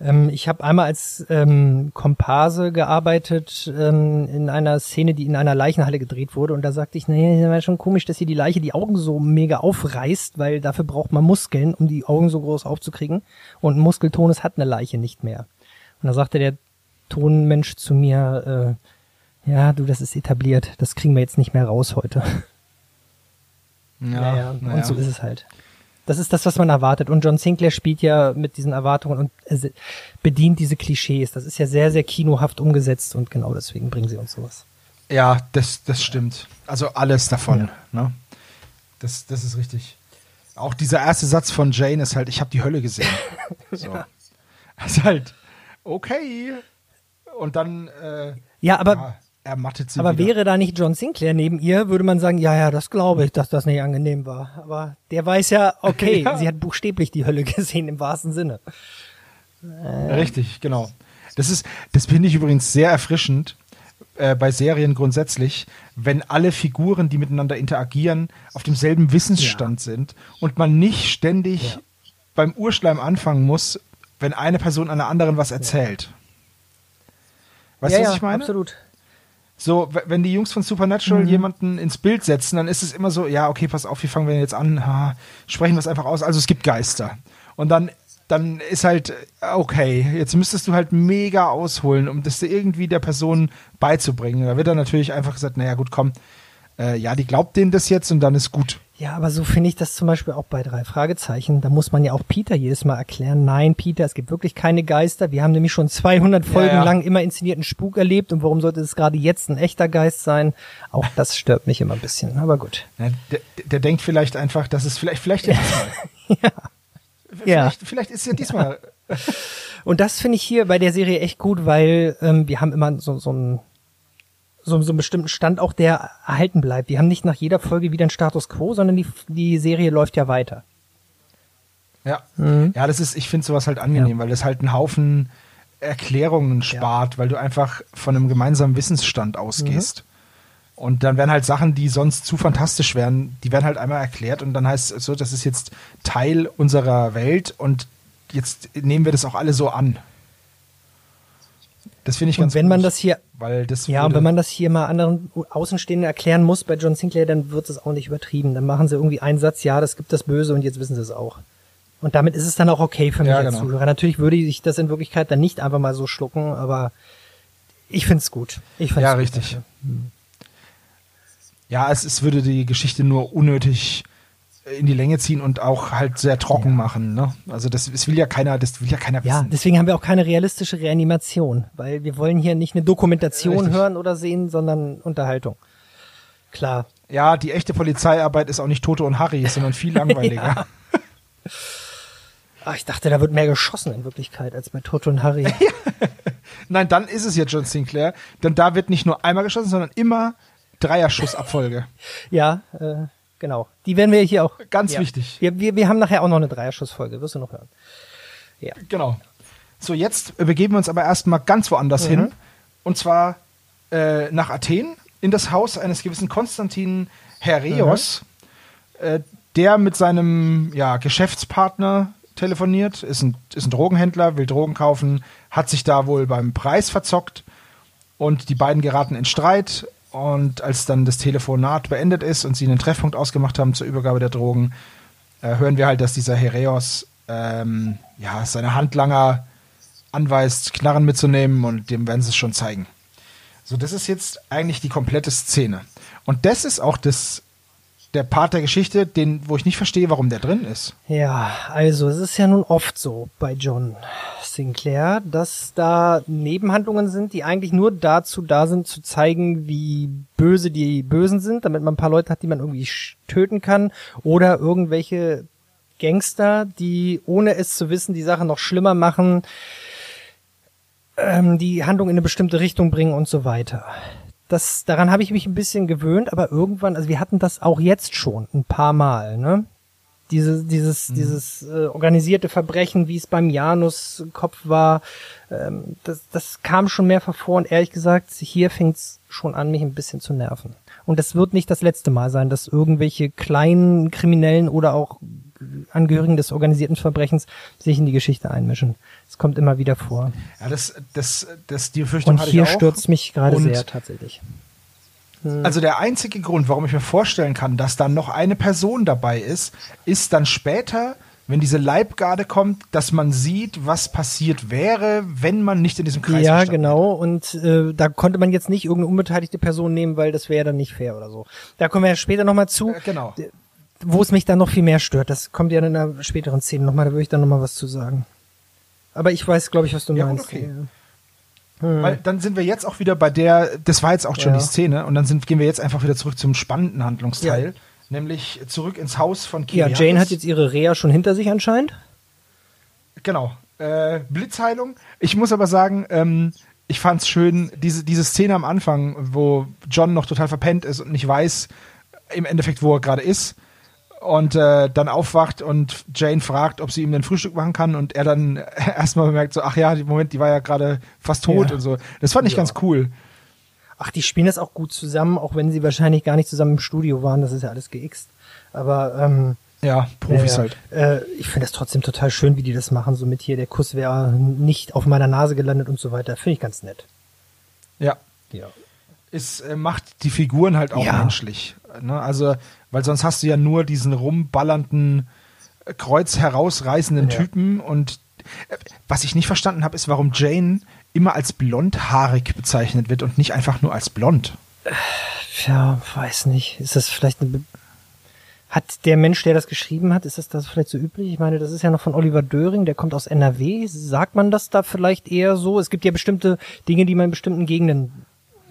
Ähm, ich habe einmal als ähm, Komparse gearbeitet ähm, in einer Szene, die in einer Leichenhalle gedreht wurde. Und da sagte ich, naja, das war schon komisch, dass hier die Leiche die Augen so mega aufreißt, weil dafür braucht man Muskeln, um die Augen so groß aufzukriegen. Und Muskeltonus hat eine Leiche nicht mehr. Und da sagte der Tonmensch zu mir, äh, ja, du, das ist etabliert, das kriegen wir jetzt nicht mehr raus heute. Ja, ja. Und so ist es halt. Das ist das, was man erwartet. Und John Sinclair spielt ja mit diesen Erwartungen und äh, bedient diese Klischees. Das ist ja sehr, sehr kinohaft umgesetzt und genau deswegen bringen sie uns sowas. Ja, das, das stimmt. Also alles davon. Ne? Das, das ist richtig. Auch dieser erste Satz von Jane ist halt, ich habe die Hölle gesehen. So. Das ist halt, okay. Und dann äh, Ja, aber, ja, ermattet sie aber wieder. wäre da nicht John Sinclair neben ihr, würde man sagen, ja, ja, das glaube ich, dass das nicht angenehm war. Aber der weiß ja, okay, Ja. sie hat buchstäblich die Hölle gesehen im wahrsten Sinne. Richtig, genau. Das ist, das finde ich übrigens sehr erfrischend, äh, bei Serien grundsätzlich, wenn alle Figuren, die miteinander interagieren, auf demselben Wissensstand sind und man nicht ständig Ja. beim Urschleim anfangen muss, wenn eine Person einer anderen was erzählt. Weißt du, was ich meine? absolut. So, wenn die Jungs von Supernatural Mhm. jemanden ins Bild setzen, dann ist es immer so, ja, okay, pass auf, wie fangen wir denn jetzt an? Ha, sprechen wir es einfach aus. Also es gibt Geister. Und dann, dann ist halt, äh, okay, jetzt müsstest du halt mega ausholen, um das irgendwie der Person beizubringen. Da wird dann natürlich einfach gesagt, naja, gut, komm, äh, ja, die glaubt denen das jetzt und dann ist gut. Ja, aber so finde ich das zum Beispiel auch bei drei Fragezeichen. Da muss man ja auch Peter jedes Mal erklären, nein, Peter, es gibt wirklich keine Geister. Wir haben nämlich schon 200 Folgen ja. lang immer inszenierten Spuk erlebt und warum sollte es gerade jetzt ein echter Geist sein? Auch das stört mich immer ein bisschen, aber gut. Ja, der, der denkt vielleicht einfach, dass es vielleicht, vielleicht ja diesmal. Ja. Vielleicht, vielleicht ist ja diesmal. Und das finde ich hier bei der Serie echt gut, weil ähm, wir haben immer so, so einen so, so einen bestimmten Stand auch, der erhalten bleibt. Wir haben nicht nach jeder Folge wieder einen Status quo, sondern die, die Serie läuft ja weiter. Ja. Ja, das ist, ich finde sowas halt angenehm, weil das halt einen Haufen Erklärungen spart, weil du einfach von einem gemeinsamen Wissensstand ausgehst. Und dann werden halt Sachen, die sonst zu fantastisch wären, die werden halt einmal erklärt und dann heißt es so, das ist jetzt Teil unserer Welt und jetzt nehmen wir das auch alle so an. Das finde ich Und ganz wenn man gut, das hier weil das Ja, und wenn man das hier mal anderen Außenstehenden erklären muss bei John Sinclair, dann wird es auch nicht übertrieben. Dann machen sie irgendwie einen Satz, ja, das gibt das Böse und jetzt wissen sie es auch. Und damit ist es dann auch okay für mich Ja, als genau. Zuhörer. Natürlich würde ich das in Wirklichkeit dann nicht einfach mal so schlucken, aber ich find's gut. Ich find's Ja, gut richtig. dafür. Ja, es, es würde die Geschichte nur unnötig in die Länge ziehen und auch halt sehr trocken machen. Ne? Also das, das will ja keiner, das will ja keiner Ja, wissen. deswegen haben wir auch keine realistische Reanimation, weil wir wollen hier nicht eine Dokumentation Richtig. hören oder sehen, sondern Unterhaltung. Klar. Ja, die echte Polizeiarbeit ist auch nicht Toto und Harry, sondern viel langweiliger. Ach, ich dachte, da wird mehr geschossen in Wirklichkeit als bei Toto und Harry. Nein, dann ist es ja John Sinclair, denn da wird nicht nur einmal geschossen, sondern immer Dreierschussabfolge. Ja, äh, genau. Die werden wir hier auch. Ganz ja. wichtig. Wir, wir, wir haben nachher auch noch eine Dreierschussfolge, wirst du noch hören. Ja. Genau. So, jetzt begeben wir uns aber erstmal ganz woanders Mhm. hin. Und zwar äh, nach Athen, in das Haus eines gewissen Konstantin Hereos, Mhm. äh, der mit seinem ja, Geschäftspartner telefoniert, ist ein, ist ein Drogenhändler, will Drogen kaufen, hat sich da wohl beim Preis verzockt und die beiden geraten in Streit. Und als dann das Telefonat beendet ist und sie einen Treffpunkt ausgemacht haben zur Übergabe der Drogen, äh, hören wir halt, dass dieser Hereos ähm, ja, seine Handlanger anweist, Knarren mitzunehmen und dem werden sie es schon zeigen. So, das ist jetzt eigentlich die komplette Szene. Und das ist auch das, der Part der Geschichte, den, wo ich nicht verstehe, warum der drin ist. Ja, also es ist ja nun oft so bei John Sinclair, dass da Nebenhandlungen sind, die eigentlich nur dazu da sind, zu zeigen, wie böse die Bösen sind, damit man ein paar Leute hat, die man irgendwie töten kann, oder irgendwelche Gangster, die ohne es zu wissen die Sache noch schlimmer machen, ähm, die Handlung in eine bestimmte Richtung bringen und so weiter. Das, daran habe ich mich ein bisschen gewöhnt, aber irgendwann, also wir hatten das auch jetzt schon ein paar Mal, ne? Diese, dieses, dieses äh, organisierte Verbrechen, wie es beim Janus Kopf war, ähm, das, das kam schon mehrfach vor und ehrlich gesagt, hier fängt's schon an, mich ein bisschen zu nerven. Und das wird nicht das letzte Mal sein, dass irgendwelche kleinen Kriminellen oder auch Angehörigen des organisierten Verbrechens sich in die Geschichte einmischen. Es kommt immer wieder vor. Ja, das, das, das, die Befürchtung Und hatte hier stürzt mich gerade Und sehr tatsächlich. Also der einzige Grund, warum ich mir vorstellen kann, dass dann noch eine Person dabei ist, ist dann später, wenn diese Leibgarde kommt, dass man sieht, was passiert wäre, wenn man nicht in diesem Kreis Ja, genau. Und äh, da konnte man jetzt nicht irgendeine unbeteiligte Person nehmen, weil das wäre dann nicht fair oder so. Da kommen wir ja später nochmal zu. Äh, genau. Wo es mich dann noch viel mehr stört. Das kommt ja in einer späteren Szene nochmal, da würde ich dann nochmal was zu sagen. Aber ich weiß, glaube ich, was du Ja, meinst. okay. Weil dann sind wir jetzt auch wieder bei der, das war jetzt auch schon Ja. die Szene, und dann sind, gehen wir jetzt einfach wieder zurück zum spannenden Handlungsteil, Ja. nämlich zurück ins Haus von Ja, Kiriakis. Jane hat jetzt ihre Reha schon hinter sich anscheinend. Genau. Äh, Blitzheilung. Ich muss aber sagen, ähm, ich fand's schön, diese, diese Szene am Anfang, wo John noch total verpennt ist und nicht weiß im Endeffekt, wo er gerade ist. Und äh, dann aufwacht und Jane fragt, ob sie ihm ein Frühstück machen kann und er dann erstmal bemerkt, so, ach ja, die Moment, die war ja gerade fast tot Ja. und so. Das fand ich Ja. ganz cool. Ach, die spielen das auch gut zusammen, auch wenn sie wahrscheinlich gar nicht zusammen im Studio waren. Das ist ja alles geixt. Aber ähm, Ja, Profis ja, halt. Äh, ich finde das trotzdem total schön, wie die das machen. So mit hier, der Kuss wäre nicht auf meiner Nase gelandet und so weiter. Finde ich ganz nett. Ja. Ja. Es äh, macht die Figuren halt auch Ja. menschlich. Ne? Also, weil sonst hast du ja nur diesen rumballernden, äh, kreuz herausreißenden Ja. Typen und äh, was ich nicht verstanden habe, ist, warum Jane immer als blondhaarig bezeichnet wird und nicht einfach nur als blond. Tja, weiß nicht. Ist das vielleicht eine. Be hat der Mensch, der das geschrieben hat, ist das, das vielleicht so üblich? Ich meine, das ist ja noch von Oliver Döring, der kommt aus NRW. Sagt man das da vielleicht eher so? Es gibt ja bestimmte Dinge, die man in bestimmten Gegenden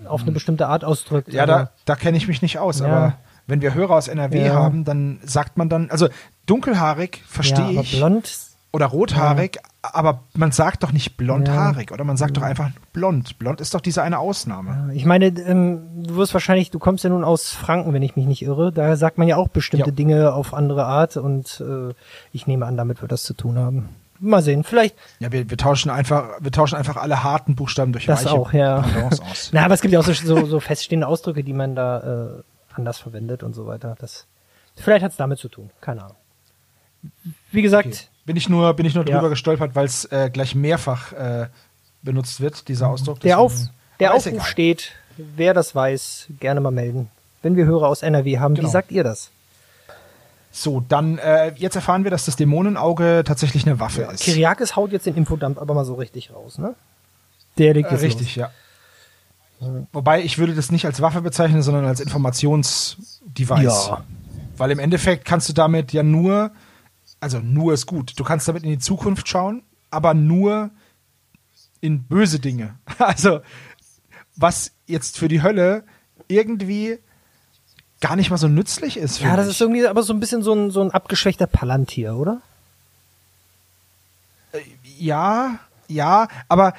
auf eine bestimmte Art ausdrückt. Ja, da, da kenne ich mich nicht aus, Ja. aber wenn wir Hörer aus NRW Ja. haben, dann sagt man dann, also dunkelhaarig ja, verstehe aber ich blond. oder rothaarig, aber man sagt doch nicht blondhaarig oder man sagt doch einfach blond. Blond ist doch diese eine Ausnahme. Ich meine, ähm, du wirst wahrscheinlich, du kommst ja nun aus Franken, wenn ich mich nicht irre. Da sagt man ja auch bestimmte Ja. Dinge auf andere Art und äh, ich nehme an, damit wird das zu tun haben. Mal sehen, vielleicht Ja, wir, wir tauschen einfach, wir tauschen einfach alle harten Buchstaben durch das weiche auch, ja. Pendants aus. Na, aber es gibt ja auch so, so, so feststehende Ausdrücke, die man da äh, anders verwendet und so weiter. Das, vielleicht hat es damit zu tun, keine Ahnung. Wie gesagt, Okay. Bin ich nur, bin ich nur Ja. drüber gestolpert, weil es äh, gleich mehrfach äh, benutzt wird, dieser Ausdruck. der, Auf, der Aufruf steht, wer das weiß, gerne mal melden. Wenn wir Hörer aus NRW haben, Genau. wie sagt ihr das? So, dann äh, jetzt erfahren wir, dass das Dämonenauge tatsächlich eine Waffe ist. Kyriakis haut jetzt den Infodump aber mal so richtig raus, ne? Der legt Äh, jetzt richtig, ja. Wobei ich würde das nicht als Waffe bezeichnen, sondern als Informationsdevice. Ja. Weil im Endeffekt kannst du damit ja nur, also nur ist gut, du kannst damit in die Zukunft schauen, aber nur in böse Dinge. Also was jetzt für die Hölle irgendwie gar nicht mal so nützlich ist. Ja, das ich. ist irgendwie aber so ein bisschen so ein, so ein abgeschwächter Palantir, oder? Ja, ja, aber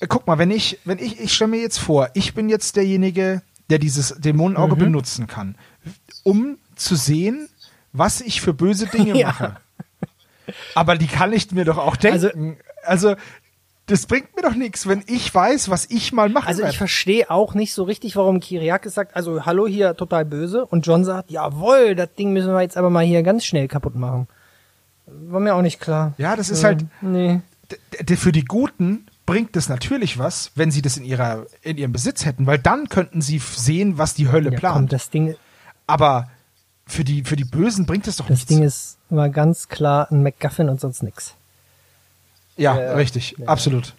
äh, guck mal, wenn ich, wenn ich, ich stelle mir jetzt vor, ich bin jetzt derjenige, der dieses Dämonenauge Mhm. benutzen kann, um zu sehen, was ich für böse Dinge Ja. mache. Aber die kann ich mir doch auch denken. Also, das bringt mir doch nichts, wenn ich weiß, was ich mal machen Also ich verstehe auch nicht so richtig, warum Kyriakis sagt, also hallo hier, total böse. Und John sagt, jawohl, das Ding müssen wir jetzt aber mal hier ganz schnell kaputt machen. War mir auch nicht klar. Ja, das ist Äh, halt- Nee. Für die Guten bringt es natürlich was, wenn sie das in, ihrer, in ihrem Besitz hätten, weil dann könnten sie sehen, was die Hölle Ja, plant. komm, das Ding, Aber für die, für die Bösen bringt es doch das nichts. Ding ist immer ganz klar ein MacGuffin und sonst nix. Ja, Ja, richtig, ja. absolut.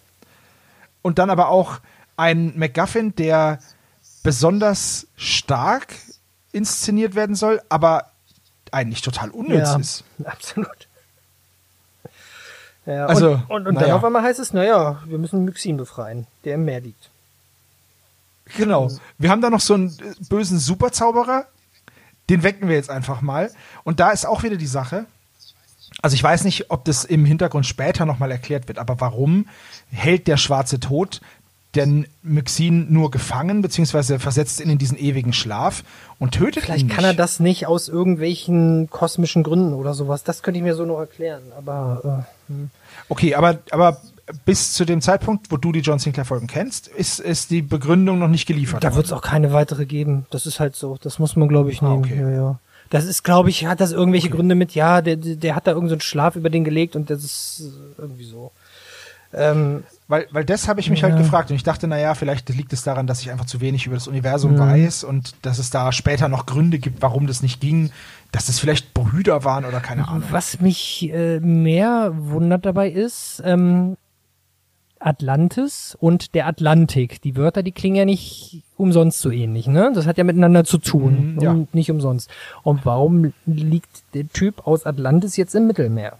Und dann aber auch ein MacGuffin, der besonders stark inszeniert werden soll, aber eigentlich total unnütz ja, ist. absolut. Ja, Also, und, und, und dann naja. auf einmal heißt es, naja, wir müssen Myxin befreien, der im Meer liegt. Genau. Wir haben da noch so einen äh, bösen Superzauberer, den wecken wir jetzt einfach mal. Und da ist auch wieder die Sache. Also ich weiß nicht, ob das im Hintergrund später nochmal erklärt wird, aber warum hält der schwarze Tod denn Myxin nur gefangen, beziehungsweise versetzt ihn in diesen ewigen Schlaf und tötet ihn Vielleicht nicht? kann er das nicht aus irgendwelchen kosmischen Gründen oder sowas. Das könnte ich mir so noch erklären. Aber äh, hm. Okay, aber, aber bis zu dem Zeitpunkt, wo du die John Sinclair-Folgen kennst, ist, ist die Begründung noch nicht geliefert. da wird es auch keine weitere geben. Das ist halt so. Das muss man, glaube ich, Ah, nehmen. okay. Ja, ja. Das ist, glaube ich, hat das irgendwelche Gründe mit, ja, der, der hat da irgendeinen so einen Schlaf über den gelegt und das ist äh, irgendwie so. Ähm, Weil, weil das habe ich mich Ja. halt gefragt und ich dachte, naja, vielleicht liegt es daran, dass ich einfach zu wenig über das Universum Mhm. weiß und dass es da später noch Gründe gibt, warum das nicht ging, dass das vielleicht Brüder waren oder keine Ahnung. Was mich äh, mehr wundert dabei ist, ähm, Atlantis und der Atlantik. Die Wörter, die klingen ja nicht umsonst so ähnlich, ne? Das hat ja miteinander zu tun Mhm, ja. und nicht umsonst. Und warum liegt der Typ aus Atlantis jetzt im Mittelmeer?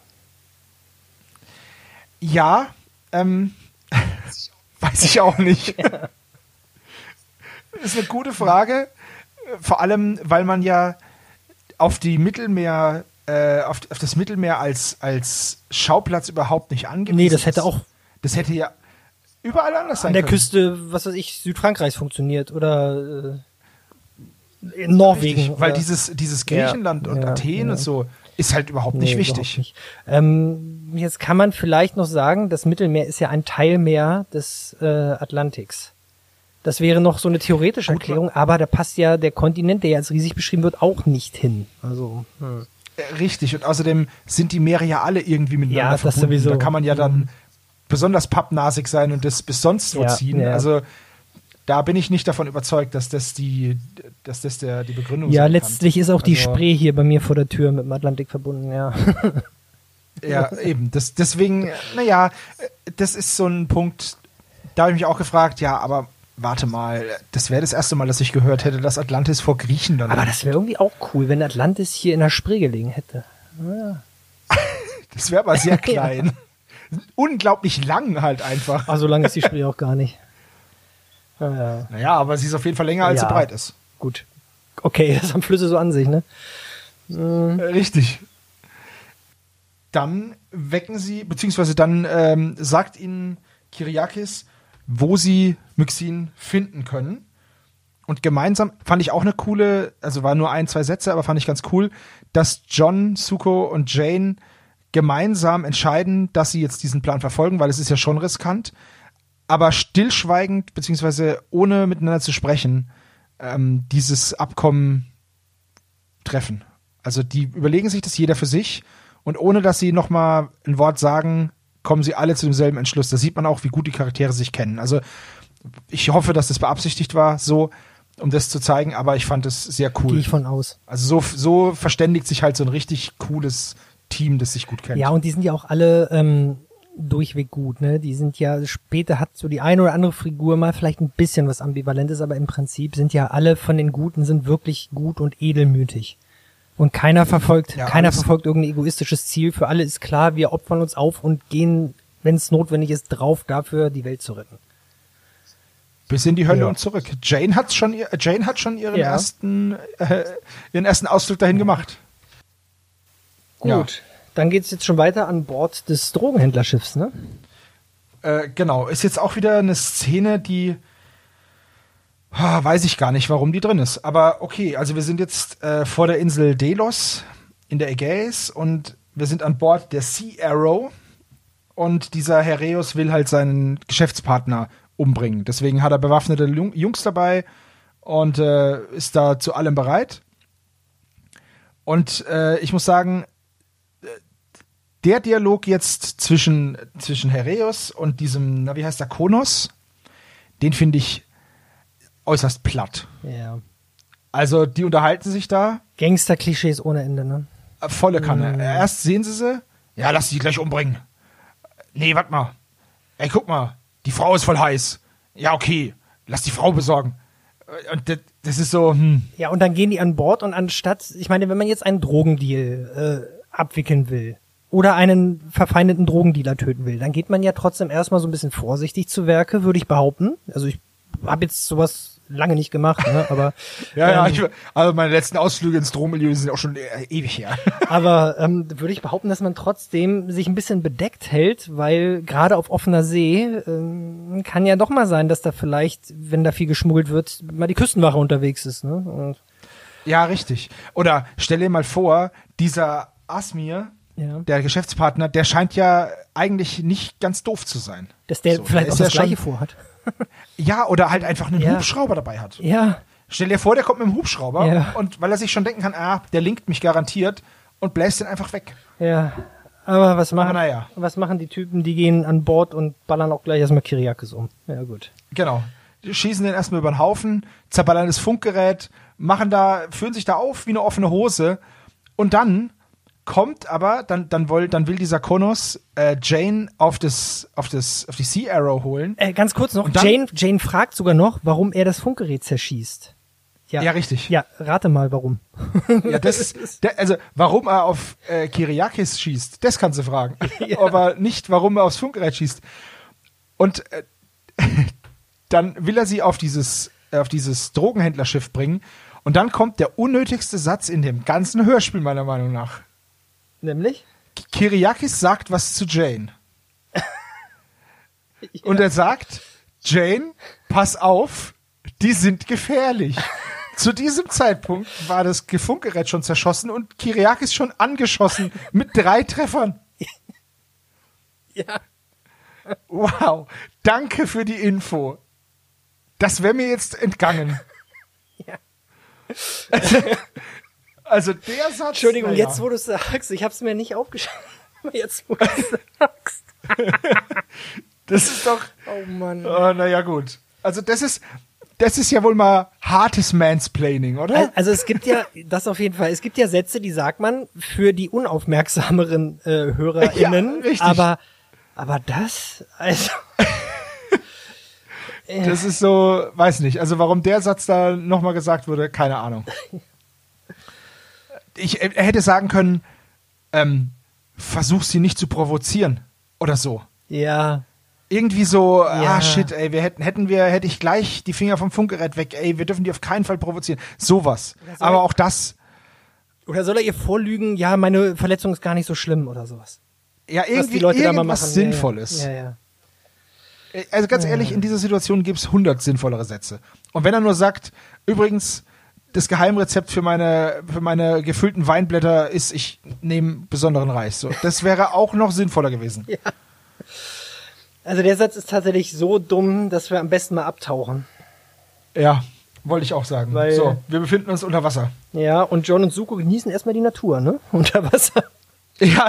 Ja, ähm, weiß ich auch nicht. ist eine gute Frage. Vor allem, weil man ja auf die Mittelmeer, äh, auf, auf das Mittelmeer als, als Schauplatz überhaupt nicht angewiesen Nee, das hätte ist. auch Das hätte ja überall anders sein an der können. Küste, was weiß ich, Südfrankreichs funktioniert oder äh, in Norwegen. Richtig, weil dieses, dieses Griechenland Ja, und ja, Athen ja. und so ist halt überhaupt Nee, nicht überhaupt wichtig. Nicht. Ähm, jetzt kann man vielleicht noch sagen, das Mittelmeer ist ja ein Teilmeer des äh, Atlantiks. Das wäre noch so eine theoretische Erklärung, aber da passt ja der Kontinent, der ja als riesig beschrieben wird, auch nicht hin. Also, hm. Äh, Richtig, und außerdem sind die Meere ja alle irgendwie miteinander Ja, das verbunden. sowieso. Da kann man ja dann besonders pappnasig sein und das bis sonst wo Ja, ziehen. ja. Also da bin ich nicht davon überzeugt, dass das die, dass das der, die Begründung ja, sein letztlich ist auch die Also- Spree hier bei mir vor der Tür mit dem Atlantik verbunden, ja. kann. Ja, eben. Das, deswegen, naja, das ist so ein Punkt, da habe ich mich auch gefragt, ja, aber warte mal, das wäre das erste Mal, dass ich gehört hätte, dass Atlantis vor Griechenland Aber das wäre irgendwie auch cool, wenn Atlantis hier in der Spree gelegen hätte. Das wäre aber sehr klein. Unglaublich lang halt einfach. Ah, so lang ist die Spree auch gar nicht. Ah, ja, Naja, aber sie ist auf jeden Fall länger, als Ja. sie breit ist. gut. Okay, das haben Flüsse so an sich, ne? Äh, Richtig. Dann wecken sie, beziehungsweise dann ähm, sagt ihnen Kyriakis, wo sie Myxin finden können. Und gemeinsam fand ich auch eine coole, also war nur ein, zwei Sätze, aber fand ich ganz cool, dass John, Suko und Jane gemeinsam entscheiden, dass sie jetzt diesen Plan verfolgen, weil es ist ja schon riskant, aber stillschweigend, beziehungsweise ohne miteinander zu sprechen, ähm, dieses Abkommen treffen. Also die überlegen sich das jeder für sich und ohne dass sie nochmal ein Wort sagen, kommen sie alle zu demselben Entschluss. Da sieht man auch, wie gut die Charaktere sich kennen. Also ich hoffe, dass das beabsichtigt war, so, um das zu zeigen, aber ich fand es sehr Gehe cool. ich von aus. Also so, so verständigt sich halt so ein richtig cooles Team, das sich gut kennt. Ja, und die sind ja auch alle ähm, durchweg gut, ne? Die sind ja, später hat so die eine oder andere Figur mal vielleicht ein bisschen was Ambivalentes, aber im Prinzip sind ja alle von den Guten sind wirklich gut und edelmütig. Und keiner verfolgt, Ja, keiner verfolgt irgendein egoistisches Ziel. Für alle ist klar, wir opfern uns auf und gehen, wenn es notwendig ist, drauf dafür, die Welt zu retten. Bis in die Hölle Ja. und zurück. Jane hat schon, Jane hat schon ihren Ja. ersten, äh, ihren ersten Ausflug dahin gemacht. Gut. Ja. Dann geht's jetzt schon weiter an Bord des Drogenhändlerschiffs, ne? Äh, genau, ist jetzt auch wieder eine Szene, die weiß ich gar nicht, warum die drin ist. Aber okay, also wir sind jetzt äh, vor der Insel Delos in der Ägäis und wir sind an Bord der Sea Arrow und dieser Hereus will halt seinen Geschäftspartner umbringen. Deswegen hat er bewaffnete Jung- Jungs dabei und äh, ist da zu allem bereit. Und äh, ich muss sagen, der Dialog jetzt zwischen, zwischen Hereus und diesem, na, wie heißt der, Konos, den finde ich äußerst platt. Ja. Also, die unterhalten sich da, Gangster-Klischees ohne Ende, ne? äh, volle Kanne. Erst sehen sie sie, ja, lass sie gleich umbringen. Nee, warte mal. Ey, guck mal, die Frau ist voll heiß. Ja, okay, lass die Frau besorgen. Äh, Und das, das ist so, hm, Ja, und dann gehen die an Bord und anstatt, ich meine, wenn man jetzt einen Drogendeal äh, abwickeln will oder einen verfeindeten Drogendealer töten will, dann geht man ja trotzdem erstmal so ein bisschen vorsichtig zu Werke, würde ich behaupten. Also ich habe jetzt sowas lange nicht gemacht, ne? aber ja, ja, ähm, ich, also meine letzten Ausflüge ins Drogenmilieu sind auch schon äh, ewig her. aber ähm, würde ich behaupten, dass man trotzdem sich ein bisschen bedeckt hält, weil gerade auf offener See ähm, kann ja doch mal sein, dass da vielleicht, wenn da viel geschmuggelt wird, mal die Küstenwache unterwegs ist. Ne? Und, Ja, richtig. Oder stell dir mal vor, dieser Asmir, ja. der Geschäftspartner, der scheint ja eigentlich nicht ganz doof zu sein. Dass der So, vielleicht auch das Gleiche schon- vorhat. Ja, oder halt einfach einen Ja. Hubschrauber dabei hat. Ja, Stell dir vor, der kommt mit dem Hubschrauber Ja. und weil er sich schon denken kann, ah, der linkt mich garantiert und bläst den einfach weg. ja. Aber was machen, Aber naja. was machen die Typen? Die gehen an Bord und ballern auch gleich erstmal Kiriakis um. Ja, gut. Genau. Die schießen den erstmal über den Haufen, zerballern das Funkgerät, machen da, führen sich da auf wie eine offene Hose und dann kommt aber, dann, dann, will, dann will dieser Konos äh, Jane auf, das, auf, das, auf die Sea Arrow holen. Äh, ganz kurz noch, dann- Jane, Jane fragt sogar noch, warum er das Funkgerät zerschießt. Ja, Ja, richtig. Ja, rate mal, warum. Ja, das ist, der, also warum er auf äh, Kiriakis schießt, das kannst du fragen. Aber nicht, warum er aufs Funkgerät schießt. Und äh, dann will er sie auf dieses, äh, auf dieses Drogenhändlerschiff bringen. Und dann kommt der unnötigste Satz in dem ganzen Hörspiel, meiner Meinung nach. Nämlich? Kiriakis sagt was zu Jane. Und er sagt, Jane, pass auf, die sind gefährlich. Zu diesem Zeitpunkt war das Funkgerät schon zerschossen und Kiriakis schon angeschossen mit drei Treffern. Ja. Wow, danke für die Info. Das wäre mir jetzt entgangen. Ja. Also der Satz. Entschuldigung, naja. jetzt wo du es sagst, ich habe es mir nicht aufgeschrieben. Jetzt wo du es sagst. Das ist doch. Oh Mann. Oh, naja, gut. Also das ist. Das ist ja wohl mal hartes Mansplaining, oder? Al- Also es gibt ja, das auf jeden Fall, es gibt ja Sätze, die sagt man für die unaufmerksameren äh, HörerInnen. Ja, richtig. Aber, aber das, also, Das ist so, weiß nicht. Also warum der Satz da nochmal gesagt wurde, keine Ahnung. Ich, er hätte sagen können, ähm, versuch sie nicht zu provozieren oder so. ja, Irgendwie so, Ja. ah shit, ey, wir hätten, hätten wir, hätte ich gleich die Finger vom Funkgerät weg, ey, wir dürfen die auf keinen Fall provozieren. Sowas. Aber auch das, oder soll er ihr vorlügen, ja, meine Verletzung ist gar nicht so schlimm oder sowas. ja, Was irgendwie die Leute da mal irgendwas. Sinnvolles. Ja, ja. ja. Also ganz ehrlich, in dieser Situation gibt es 100 sinnvollere Sätze. Und wenn er nur sagt, übrigens, das Geheimrezept für meine, für meine gefüllten Weinblätter ist, ich nehme besonderen Reis. So, das wäre auch noch sinnvoller gewesen. Also der Satz ist tatsächlich so dumm, dass wir am besten mal abtauchen. Ja, wollte ich auch sagen. Weil- so, wir befinden uns unter Wasser. Ja, und John und Suko genießen erstmal die Natur, ne? Unter Wasser. Ja,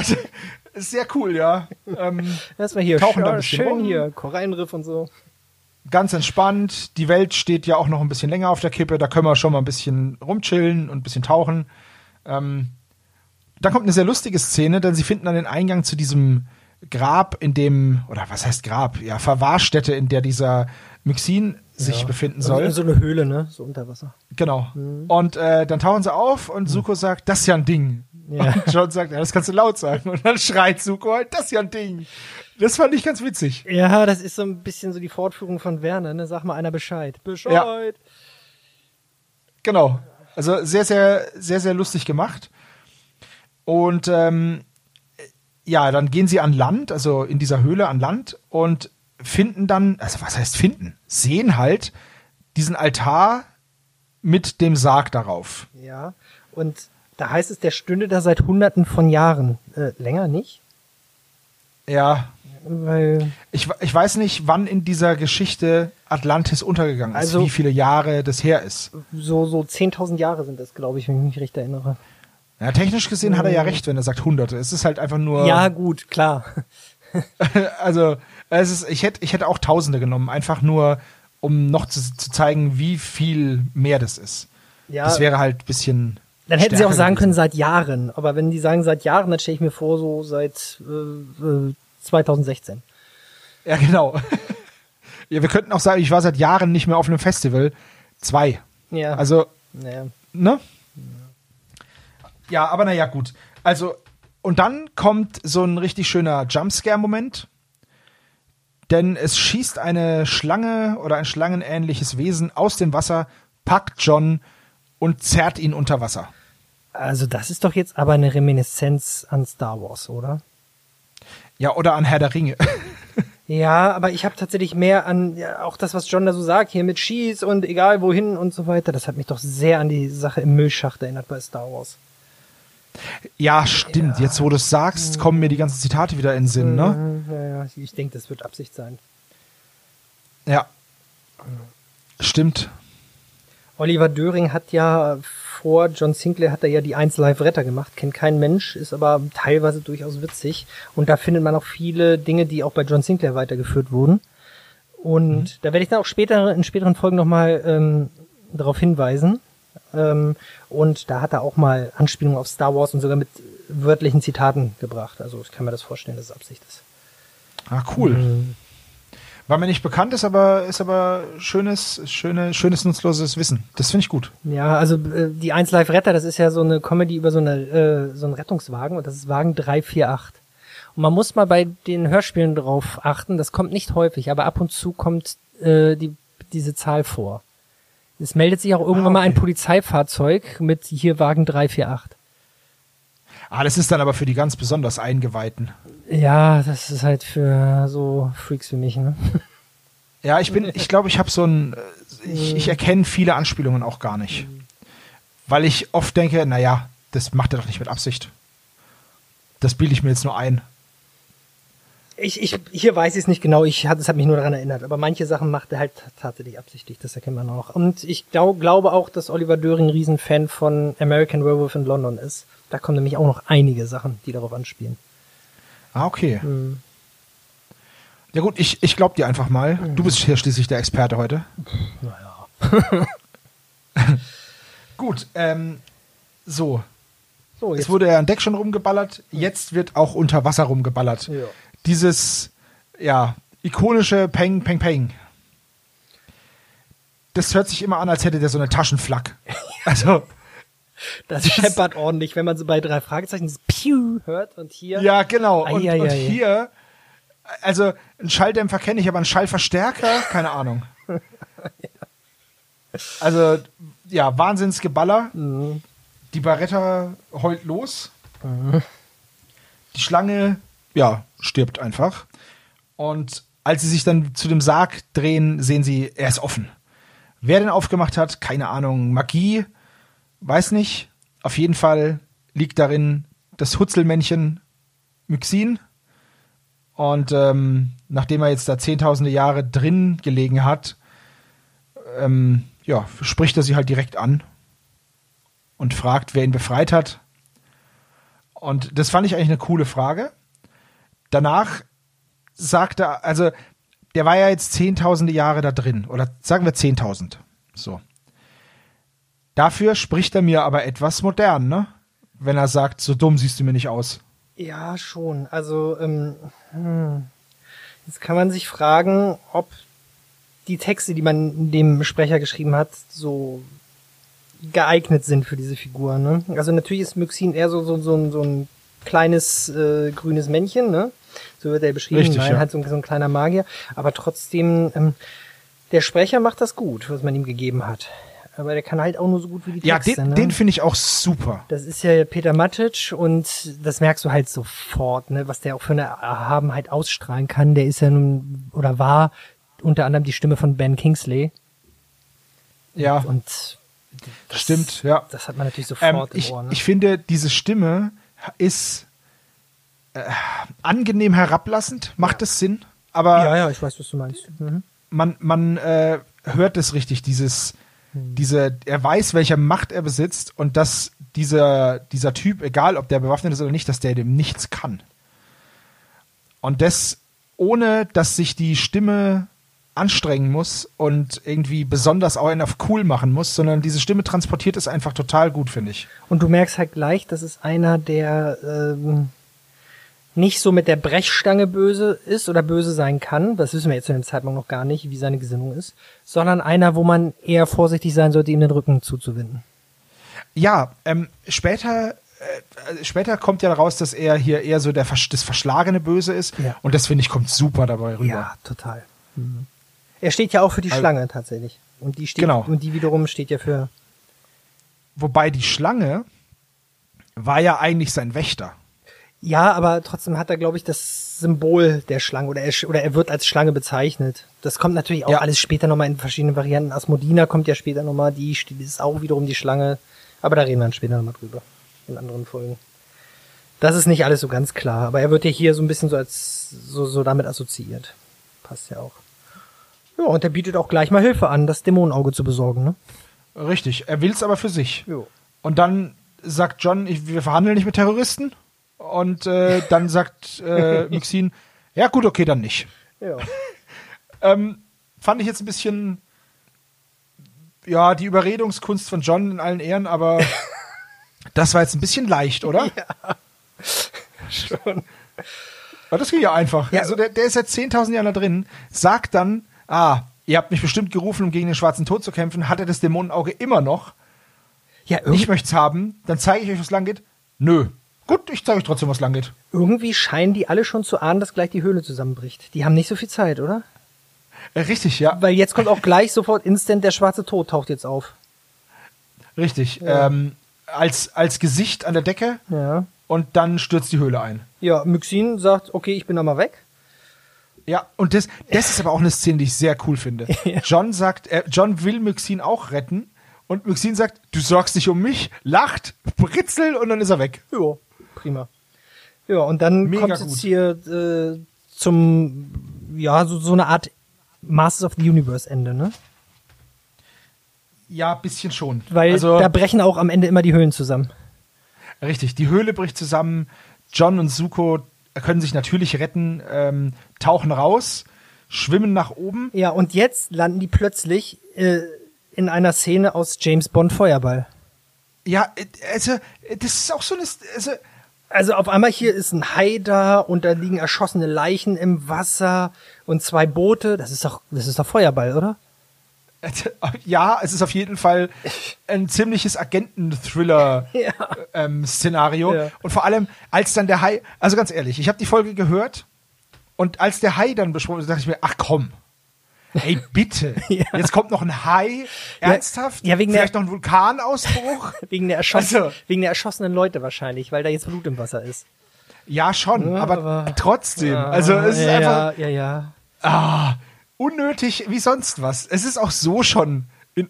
sehr cool, ja. Ähm, Erstmal hier Tauchen da ein schön, bisschen schön rum. hier, Korallenriff und so. Ganz entspannt. Die Welt steht ja auch noch ein bisschen länger auf der Kippe. Da können wir schon mal ein bisschen rumchillen und ein bisschen tauchen. Ähm, dann kommt eine sehr lustige Szene, denn sie finden dann den Eingang zu diesem Grab, in dem, oder was heißt Grab? Ja, Verwahrstätte, in der dieser Myxin sich befinden soll. Also so eine Höhle, ne? So unter Wasser. Genau. Und äh, dann tauchen sie auf und Suko sagt, das ist ja ein Ding. Ja. Und John sagt, ja, das kannst du laut sagen. Und dann schreit Suko halt, das ist ja ein Ding. Das fand ich ganz witzig. Ja, das ist so ein bisschen so die Fortführung von Werner, ne? Sag mal einer Bescheid. Bescheid. Genau. Also sehr, sehr, sehr, sehr lustig gemacht. Und ähm, ja, dann gehen sie an Land, also in dieser Höhle an Land und finden dann, also was heißt finden? Sehen halt diesen Altar mit dem Sarg darauf. Ja. Und da heißt es, der stünde da seit hunderten von Jahren. Äh, länger nicht? Ja, Weil, ich, ich weiß nicht, wann in dieser Geschichte Atlantis untergegangen ist, Also- wie viele Jahre das her ist. so, so 10.000 Jahre sind das, glaube ich, wenn ich mich recht erinnere. Ja, technisch gesehen hat er ja recht, wenn er sagt Hunderte. Es ist halt einfach nur. Ja, gut, klar. also es ist, ich hätte, ich hätte auch Tausende genommen, einfach nur, um noch zu, zu zeigen, wie viel mehr das ist. Ja, Das wäre halt ein bisschen. dann hätten sie auch sagen können, gewesen. seit Jahren. Aber wenn die sagen seit Jahren, dann stelle ich mir vor, so seit äh, äh, 2016. Ja, genau. ja, wir könnten auch sagen, ich war seit Jahren nicht mehr auf einem Festival. Zwei. Ja. Also, naja. ne? Ja, aber naja, gut. Also, und dann kommt so ein richtig schöner Jumpscare-Moment. Denn es schießt eine Schlange oder ein schlangenähnliches Wesen aus dem Wasser, packt John und zerrt ihn unter Wasser. Also das ist doch jetzt aber eine Reminiszenz an Star Wars, oder? Ja, oder an Herr der Ringe. Ja, aber ich habe tatsächlich mehr an ja, auch das, was John da so sagt, hier mit Schieß und egal wohin und so weiter. Das hat mich doch sehr an die Sache im Müllschacht erinnert bei Star Wars. ja, stimmt. Jetzt, wo du es sagst, kommen mir die ganzen Zitate wieder in den Sinn, ne? Mhm, Ja, ja, ich denke, das wird Absicht sein. Ja. Stimmt. Oliver Döring hat ja vor John Sinclair hat er ja die 1 Live Retter gemacht, kennt kein Mensch, ist aber teilweise durchaus witzig und da findet man auch viele Dinge, die auch bei John Sinclair weitergeführt wurden. Und da werde ich dann auch später in späteren Folgen nochmal ähm, darauf hinweisen. Ähm, und da hat er auch mal Anspielungen auf Star Wars und sogar mit wörtlichen Zitaten gebracht. Also ich kann mir das vorstellen, dass es Absicht ist. Ah, cool. War mir nicht bekannt, ist aber, ist aber schönes, schöne, schönes, nutzloses Wissen. Das finde ich gut. Ja, also äh, die 1 Live Retter, das ist ja so eine Comedy über so, eine, äh, so einen Rettungswagen und das ist Wagen 348. Und man muss mal bei den Hörspielen drauf achten, das kommt nicht häufig, aber ab und zu kommt äh, die, diese Zahl vor. Es meldet sich auch irgendwann mal ein Polizeifahrzeug mit hier Wagen 348. Ah, das ist dann aber für die ganz besonders Eingeweihten. Ja, das ist halt für so Freaks wie mich, ne? Ja, ich bin, ich glaube, ich habe so ein, äh, ich, ich erkenne viele Anspielungen auch gar nicht. Weil ich oft denke, naja, das macht er doch nicht mit Absicht. Das bilde ich mir jetzt nur ein. Ich, ich, hier weiß ich es nicht genau, ich hat, es hat mich nur daran erinnert, aber manche Sachen macht er halt tatsächlich absichtlich, das erkennt man auch. Und ich glaub, glaube auch, dass Oliver Döring ein Riesenfan von American Werewolf in London ist. Da kommen nämlich auch noch einige Sachen, die darauf anspielen. Ah, okay. Ja gut, ich, ich glaube dir einfach mal. Du bist hier schließlich der Experte heute. Naja. Gut, ähm, so. So, Es jetzt wurde ja an Deck schon rumgeballert, jetzt wird auch unter Wasser rumgeballert. Ja. Dieses, ja, ikonische Peng, Peng, Peng. Das hört sich immer an, als hätte der so eine Taschenflak. Also, das scheppert ordentlich, wenn man so bei drei Fragezeichen Piu hört und hier. ja, genau. Und, und hier, also, einen Schalldämpfer kenne ich, aber einen Schallverstärker, keine Ahnung. Also, ja, Wahnsinnsgeballer. Mhm. Die Baretta heult los. Die Schlange, ja, stirbt einfach. Und als sie sich dann zu dem Sarg drehen, sehen sie, er ist offen. Wer den aufgemacht hat, keine Ahnung. Magie, weiß nicht. Auf jeden Fall liegt darin das Hutzelmännchen Myxin. Und ähm, nachdem er jetzt da zehntausende Jahre drin gelegen hat, ähm, ja, spricht er sie halt direkt an und fragt, wer ihn befreit hat. Und das fand ich eigentlich eine coole Frage. Danach sagt er, also der war ja jetzt zehntausende Jahre da drin, oder sagen wir zehntausend. So. Dafür spricht er mir aber etwas modern, ne? Wenn er sagt, so dumm siehst du mir nicht aus. Ja, schon. Also, ähm, hm. jetzt kann man sich fragen, ob die Texte, die man dem Sprecher geschrieben hat, so geeignet sind für diese Figur. Ne? Also natürlich ist Myxin eher so, so, so, ein- so ein kleines äh, grünes Männchen, ne? So wird er beschrieben. Richtig, Nein, ja. halt so ein, so ein kleiner Magier. Aber trotzdem, ähm, der Sprecher macht das gut, was man ihm gegeben hat. Aber der kann halt auch nur so gut wie die Ja, Texte. den, ne? den finde ich auch super. Das ist ja Peter Matic und das merkst du halt sofort, ne, was der auch für eine Erhabenheit ausstrahlen kann. Der ist ja nun oder war unter anderem die Stimme von Ben Kingsley Ja, und das, stimmt, ja. Das hat man natürlich Ähm, sofort ich, im Ohr. Ne? ich finde, diese Stimme ist äh, angenehm herablassend. Macht es Sinn? Aber ja, ja, ich weiß, was du meinst. Mhm. man, man äh, hört es richtig, dieses, diese, er weiß, welche Macht er besitzt und dass dieser, dieser Typ, egal ob der bewaffnet ist oder nicht, dass der dem nichts kann. Und das, ohne dass sich die Stimme anstrengen muss und irgendwie besonders auch einen auf cool machen muss, sondern diese Stimme transportiert es einfach total gut, finde ich. Und du merkst halt gleich, das ist einer, der ähm, nicht so mit der Brechstange böse ist oder böse sein kann, das wissen wir jetzt zu dem Zeitpunkt noch gar nicht, wie seine Gesinnung ist, sondern einer, wo man eher vorsichtig sein sollte, ihm den Rücken zuzuwinden. Ja, ähm, später, äh, später kommt ja raus, dass er hier eher so der das verschlagene Böse ist. Ja. Und das finde ich kommt super dabei rüber. Ja, total. Mhm. Er steht ja auch für die Also- Schlange tatsächlich. Und die steht, Genau. und die wiederum steht ja für, Wobei die Schlange war ja eigentlich sein Wächter. Ja, aber trotzdem hat er, glaube ich, das Symbol der Schlange oder er, oder er wird als Schlange bezeichnet. Das kommt natürlich auch Ja. alles später nochmal in verschiedenen Varianten. Asmodina kommt ja später nochmal, die steht, ist auch wiederum die Schlange. Aber da reden wir dann später nochmal drüber. In anderen Folgen. Das ist nicht alles so ganz klar, aber er wird ja hier so ein bisschen so als, so, so damit assoziiert. Passt ja auch. Ja, und er bietet auch gleich mal Hilfe an, das Dämonenauge zu besorgen, ne? Richtig. Er will es aber für sich. Jo. Und dann sagt John, ich, wir verhandeln nicht mit Terroristen. Und äh, dann sagt äh, Mixin, ja gut, okay, dann nicht. Ja. Ähm, fand ich jetzt ein bisschen, ja, die Überredungskunst von John in allen Ehren, aber das war jetzt ein bisschen leicht, oder? Schon. Aber das ging ja einfach. Ja. Also der, der ist seit 10.000 Jahren da drin, sagt dann, ah, ihr habt mich bestimmt gerufen, um gegen den schwarzen Tod zu kämpfen, hat er das Dämonenauge immer noch. Ja, Ich möchte es haben, dann zeige ich euch, was lang geht. Nö. Gut, ich zeige euch trotzdem, was lang geht. irgendwie scheinen die alle schon zu ahnen, dass gleich die Höhle zusammenbricht. Die haben nicht so viel Zeit, oder? Äh, richtig, ja. Weil jetzt kommt auch gleich sofort instant der schwarze Tod taucht jetzt auf. Richtig. Ähm, als, als Gesicht an der Decke Ja. und dann stürzt die Höhle ein. Ja, Myxin sagt, okay, ich bin noch mal weg. Ja, und das, das ist aber auch eine Szene, die ich sehr cool finde. Ja. John sagt, äh, John will Myxin auch retten und Myxin sagt, du sorgst dich um mich, lacht, britzelt und dann ist er weg. Ja, prima. Ja, und dann Mega kommt gut. jetzt hier äh, zum, ja, so, so eine Art Masters of the Universe Ende, ne? Ja, bisschen schon. Weil also, da brechen auch am Ende immer die Höhlen zusammen. Richtig, die Höhle bricht zusammen. John und Suko können sich natürlich retten, ähm, tauchen raus, schwimmen nach oben. Ja, und jetzt landen die plötzlich äh, in einer Szene aus James Bond Feuerball. Ja, äh, also, äh, das ist auch so eine. Also, Also auf einmal hier ist ein Hai da und da liegen erschossene Leichen im Wasser und zwei Boote. Das ist doch, das ist doch Feuerball, oder? ja, es ist auf jeden Fall ein ziemliches Agenten-Thriller-Szenario. Ja. Und vor allem, als dann der Hai, also ganz ehrlich, ich habe die Folge gehört und als der Hai dann besprochen wurde, dachte ich mir, ach komm. Ey, bitte. Ja. Jetzt kommt noch ein Hai. Ernsthaft? ja, wegen der- Vielleicht noch ein Vulkanausbruch? Wegen der, Also- wegen der erschossenen Leute wahrscheinlich, weil da jetzt Blut im Wasser ist. ja, schon, Ja, aber, aber- trotzdem. also, es ist ja, einfach ja, ja, ja. ah, unnötig wie sonst was. Es ist auch so schon.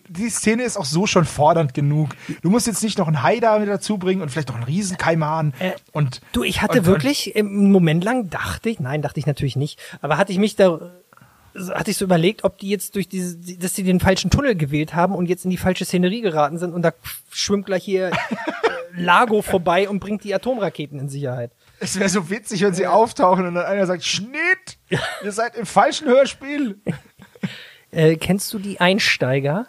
Die Szene ist auch so schon fordernd genug. Du musst jetzt nicht noch einen Hai da mit dazu bringen und vielleicht noch einen Riesenkaiman. Äh, und, Du, ich hatte und, wirklich im Moment lang dachte ich, nein, dachte ich natürlich nicht, aber hatte ich mich da hatte ich so überlegt, ob die jetzt durch diese, dass die den falschen Tunnel gewählt haben und jetzt in die falsche Szenerie geraten sind und da schwimmt gleich hier äh, Lago vorbei und bringt die Atomraketen in Sicherheit. Es wäre so witzig, wenn sie auftauchen und dann einer sagt, Schnitt! Ihr seid im falschen Hörspiel. Äh, kennst du die Einsteiger?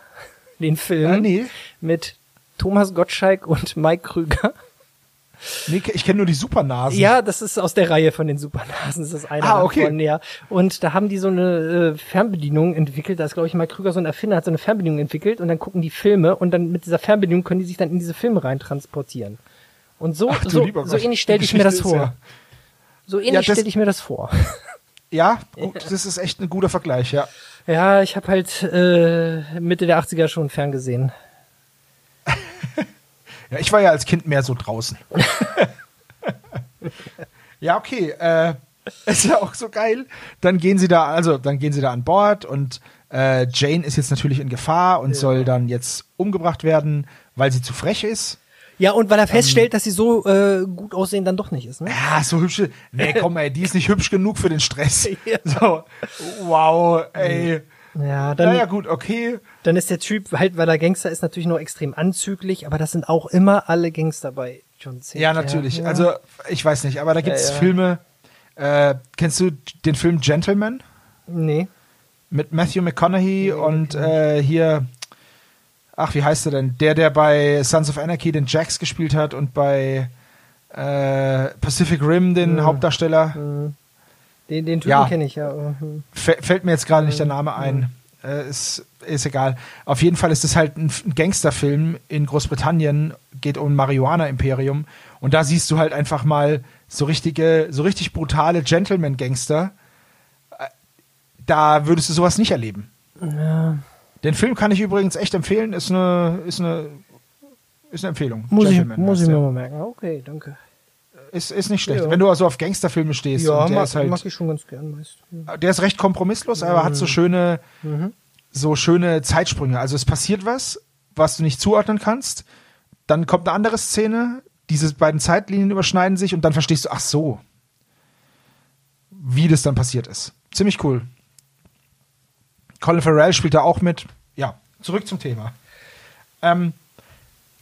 Den Film Ah, nee. mit Thomas Gottschalk und Mike Krüger? Nee, ich kenne nur die Supernasen. Ja, das ist aus der Reihe von den Supernasen. Das ist einer Ah, okay. davon, ja. Und da haben die so eine äh, Fernbedienung entwickelt. Da ist, glaube ich, mal Krüger so ein Erfinder, hat so eine Fernbedienung entwickelt und dann gucken die Filme und dann mit dieser Fernbedienung können die sich dann in diese Filme rein transportieren. Und so, Ach, so, so ähnlich stelle ich mir das vor. ja- So ähnlich Ja, stelle ich mir das vor. Ja, gut, das ist echt ein guter Vergleich, ja. Ja, ich habe halt äh, Mitte der 80er schon ferngesehen. Ja, ich war ja als Kind mehr so draußen. ja, okay. Äh, ist ja auch so geil. Dann gehen sie da, also dann gehen sie da an Bord und äh, Jane ist jetzt natürlich in Gefahr und soll dann jetzt umgebracht werden, weil sie zu frech ist. Ja, und weil Ähm. er feststellt, dass sie so äh, gut aussehen dann doch nicht ist, ne? Ja, so hübsche. Nee, komm, ey, die ist nicht hübsch genug für den Stress. Ja. So, wow, ey. Ja, dann, Naja, gut, okay. dann ist der Typ, halt, weil er Gangster ist, natürlich noch extrem anzüglich, aber das sind auch immer alle Gangster bei John Cena. Ja, natürlich. Ja. Also, ich weiß nicht, aber da gibt es Ja, ja. Filme. Äh, kennst du den Film Gentleman? Nee. mit Matthew McConaughey und äh, hier, ach, wie heißt er denn? Der, der bei Sons of Anarchy den Jax gespielt hat und bei äh, Pacific Rim den Hauptdarsteller. Den, den Typen Ja. kenne ich ja. hm. Fä- Fällt mir jetzt gerade nicht der Name ein. Äh, ist, ist egal. Auf jeden Fall ist es halt ein, Gangsterfilm in Großbritannien, geht um ein Marihuana-Imperium. Und da siehst du halt einfach mal so richtige, so richtig brutale Gentleman-Gangster. Äh, Da würdest du sowas nicht erleben. Den Film kann ich übrigens echt empfehlen. Ist eine, ist eine, ist eine Empfehlung. Muss, ich, Gentleman muss heißt ich mir mal merken. Okay, danke. Ist, ist nicht schlecht. Ja. Wenn du also auf Gangsterfilme stehst, Ja, und der mag, ist halt mag ich schon ganz gern meist. Ja. der ist recht kompromisslos, aber hat so schöne, Mhm. so schöne Zeitsprünge. Also es passiert was, was du nicht zuordnen kannst. Dann kommt eine andere Szene, diese beiden Zeitlinien überschneiden sich und dann verstehst du, ach so, wie das dann passiert ist. Ziemlich cool. Colin Farrell spielt da auch mit. Ja, zurück zum Thema. Ähm,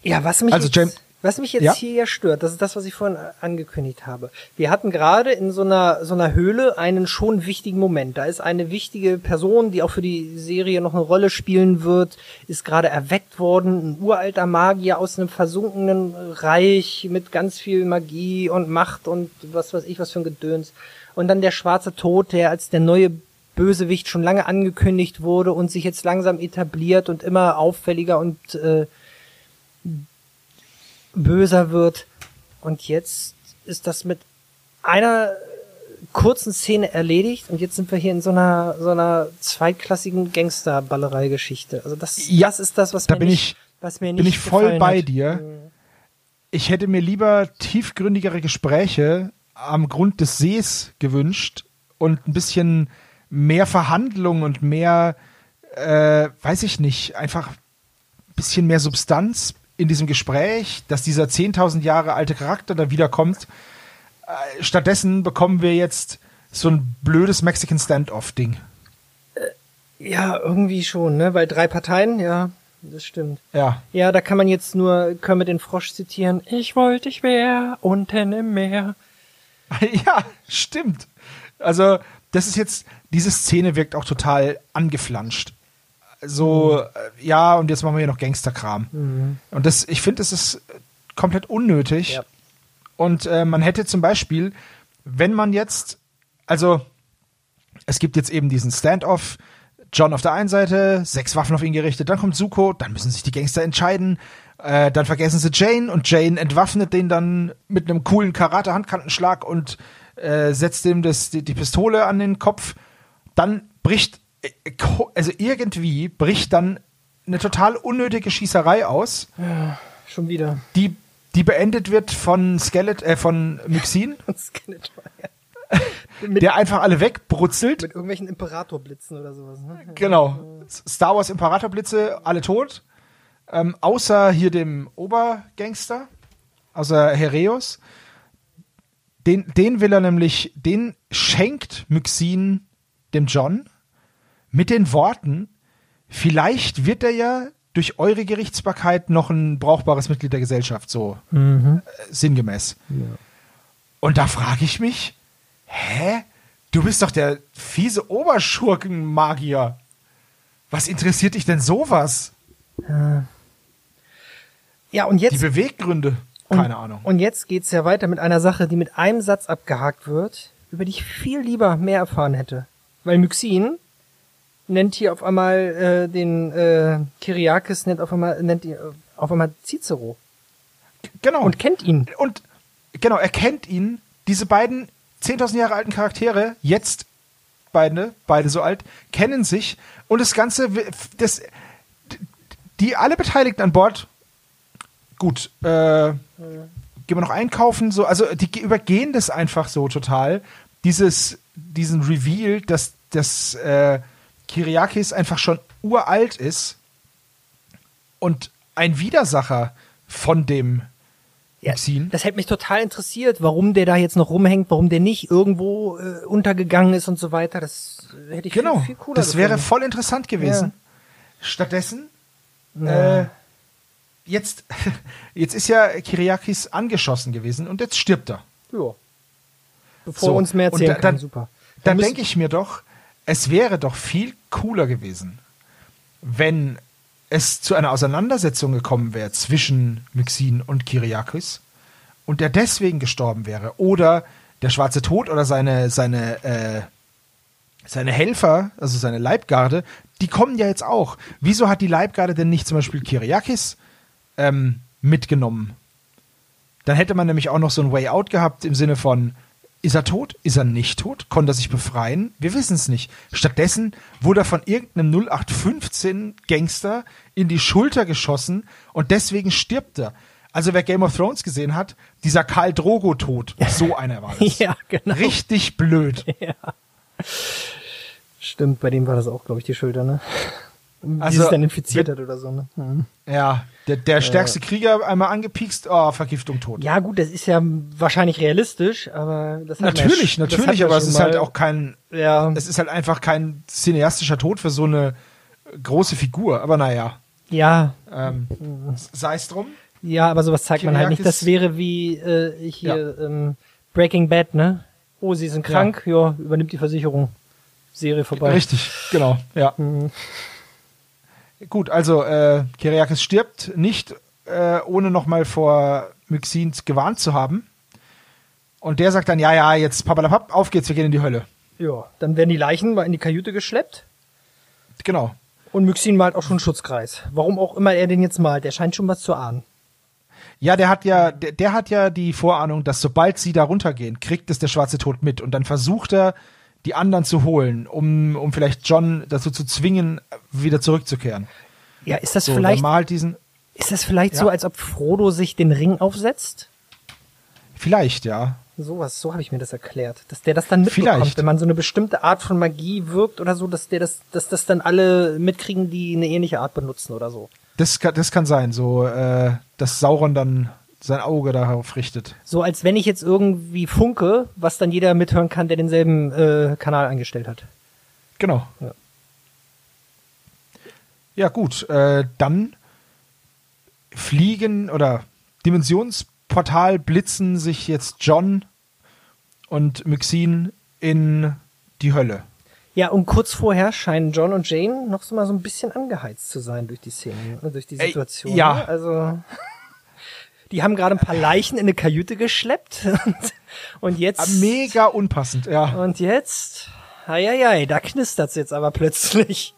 Ja, was mich, Also, James- was mich jetzt Ja? hier ja stört, das ist das, was ich vorhin angekündigt habe. Wir hatten gerade in so einer, so einer Höhle einen schon wichtigen Moment. Da ist eine wichtige Person, die auch für die Serie noch eine Rolle spielen wird, ist gerade erweckt worden, ein uralter Magier aus einem versunkenen Reich mit ganz viel Magie und Macht und was weiß ich, was für ein Gedöns. Und dann der schwarze Tod, der als der neue Bösewicht schon lange angekündigt wurde und sich jetzt langsam etabliert und immer auffälliger und äh, böser wird. Und jetzt ist das mit einer kurzen Szene erledigt und jetzt sind wir hier in so einer so einer zweitklassigen Gangsterballerei-Geschichte. Also das, Ja, das ist das, was da mir bin nicht, ich- was mir nicht bin ich voll bei hat. dir. Ich hätte mir lieber tiefgründigere Gespräche am Grund des Sees gewünscht und ein bisschen mehr Verhandlung und mehr, äh, weiß ich nicht, einfach ein bisschen mehr Substanz in diesem Gespräch, dass dieser 10.000 Jahre alte Charakter da wiederkommt. Äh, stattdessen bekommen wir jetzt so ein blödes Mexican Standoff-Ding. Ja, irgendwie schon, ne? Weil drei Parteien, ja, das stimmt. Ja. Ja, da kann man jetzt nur Kermit den Frosch zitieren. Ich wollte, ich wär unten im Meer. ja, stimmt. Also, das ist jetzt, diese Szene wirkt auch total angeflanscht. So, äh, ja, und jetzt machen wir hier noch Gangsterkram. Und das, ich finde, das ist komplett unnötig. Ja. Und äh, man hätte zum Beispiel, wenn man jetzt, also es gibt jetzt eben diesen Standoff, John auf der einen Seite, sechs Waffen auf ihn gerichtet, dann kommt Zuko, dann müssen sich die Gangster entscheiden, äh, dann vergessen sie Jane und Jane entwaffnet den dann mit einem coolen Karate-Handkantenschlag und äh, setzt ihm das, die, die Pistole an den Kopf. Dann bricht, also irgendwie bricht dann eine total unnötige Schießerei aus Schon wieder. die, die beendet wird von Skelet, äh, von Myxin, Skeletor, ja. der einfach alle wegbrutzelt. mit irgendwelchen Imperatorblitzen oder sowas, ne? Genau. Star Wars Imperatorblitze, alle tot. Ähm, außer hier dem Obergangster, außer Hereus. Den, den will er nämlich, den schenkt Myxin dem John mit den Worten, vielleicht wird er ja durch eure Gerichtsbarkeit noch ein brauchbares Mitglied der Gesellschaft, so äh, sinngemäß. Und da frage ich mich, hä? Du bist doch der fiese Oberschurkenmagier. Was interessiert dich denn sowas? Ja, und Die jetzt, Beweggründe? Keine Ahnung. und jetzt geht's ja weiter mit einer Sache, die mit einem Satz abgehakt wird, über die ich viel lieber mehr erfahren hätte. Weil Myxin nennt hier auf einmal äh, den äh, Kyriakis nennt auf einmal nennt ihn, äh, auf einmal Cicero genau. und kennt ihn. Und genau, er kennt ihn, diese beiden 10.000 Jahre alten Charaktere, jetzt beide, beide so alt, kennen sich und das Ganze, das, die alle Beteiligten an Bord, gut, äh, gehen wir noch einkaufen, so, also die ge- übergehen das einfach so total, dieses, diesen Reveal, dass, dass äh, Kyriakis einfach schon uralt ist und ein Widersacher von dem Ja, Myxin. das hätte mich total interessiert, warum der da jetzt noch rumhängt, warum der nicht irgendwo äh, untergegangen ist und so weiter. Das äh, hätte ich Genau, viel, viel cooler das wäre gefunden. voll interessant gewesen. Stattdessen, Ja. äh, jetzt, jetzt ist ja Kyriakis angeschossen gewesen und jetzt stirbt er. Ja. Bevor So, uns mehr und erzählen da- kann, dann- super. Dann müssen- denke ich mir doch, es wäre doch viel cooler gewesen, wenn es zu einer Auseinandersetzung gekommen wäre zwischen Myxin und Kyriakis und der deswegen gestorben wäre. Oder der Schwarze Tod oder seine, seine, äh, seine Helfer, also seine Leibgarde, die kommen ja jetzt auch. Wieso hat die Leibgarde denn nicht zum Beispiel Kyriakis ähm, mitgenommen? Dann hätte man nämlich auch noch so ein Way Out gehabt im Sinne von, ist er tot? Ist er nicht tot? Konnte er sich befreien? Wir wissen es nicht. Stattdessen wurde er von irgendeinem 0815 Gangster in die Schulter geschossen und deswegen stirbt er. Also wer Game of Thrones gesehen hat, dieser Karl Drogo Tod, so einer war das. Ja, genau. Richtig blöd. Stimmt, bei dem war das auch, glaube ich, die Schulter, ne? Wie Also, sich dann infiziert hat oder so, ne? Mhm. Ja, der, der stärkste Krieger einmal angepiekst, oh, Vergiftung tot. Ja, gut, das ist ja wahrscheinlich realistisch, aber das hat man natürlich, ja, hat natürlich, man aber es ist halt auch kein, Ja, es ist halt einfach kein cineastischer Tod für so eine große Figur. Aber naja, ja, ähm, sei es drum. ja, aber sowas zeigt man halt nicht. Das wäre wie äh, hier ähm, Breaking Bad, ne? Oh, sie sind krank, ja, übernimmt die Versicherung. Serie vorbei. Richtig, genau, ja. Mhm. Gut, also äh, Kyriakis stirbt nicht, äh, ohne nochmal vor Myxin gewarnt zu haben. Und der sagt dann, ja, ja, jetzt papalapap, auf geht's, wir gehen in die Hölle. Ja, dann werden die Leichen mal in die Kajüte geschleppt Genau. und Myxin malt auch schon einen Schutzkreis. Warum auch immer er den jetzt malt, der scheint schon was zu ahnen. Ja, der hat ja, der, der hat ja die Vorahnung, dass sobald sie da runtergehen, kriegt es der schwarze Tod mit und dann versucht er, die anderen zu holen, um, um vielleicht John dazu zu zwingen, wieder zurückzukehren. Ja, ist das So, vielleicht, malt diesen, ist das vielleicht Ja. so, als ob Frodo sich den Ring aufsetzt? vielleicht, ja. Sowas, so habe ich mir das erklärt. Dass der das dann mitbekommt, Vielleicht. wenn man so eine bestimmte Art von Magie wirkt oder so, dass der das, dass das dann alle mitkriegen, die eine ähnliche Art benutzen oder so. Das kann, das kann sein, so, äh, dass Sauron dann sein Auge darauf richtet. So als wenn ich jetzt irgendwie funke, was dann jeder mithören kann, der denselben äh, Kanal eingestellt hat. Genau. Ja. Ja, gut. Äh, dann fliegen oder Dimensionsportal blitzen sich jetzt John und Maxine in die Hölle. Ja, und kurz vorher scheinen John und Jane noch so mal so ein bisschen angeheizt zu sein durch die Szene, ne, durch die Ey, Situation. ja. ne? Also die haben gerade ein paar Leichen in eine Kajüte geschleppt und, und jetzt Ah, Mega unpassend, ja. und jetzt, ei, da knistert's jetzt aber plötzlich.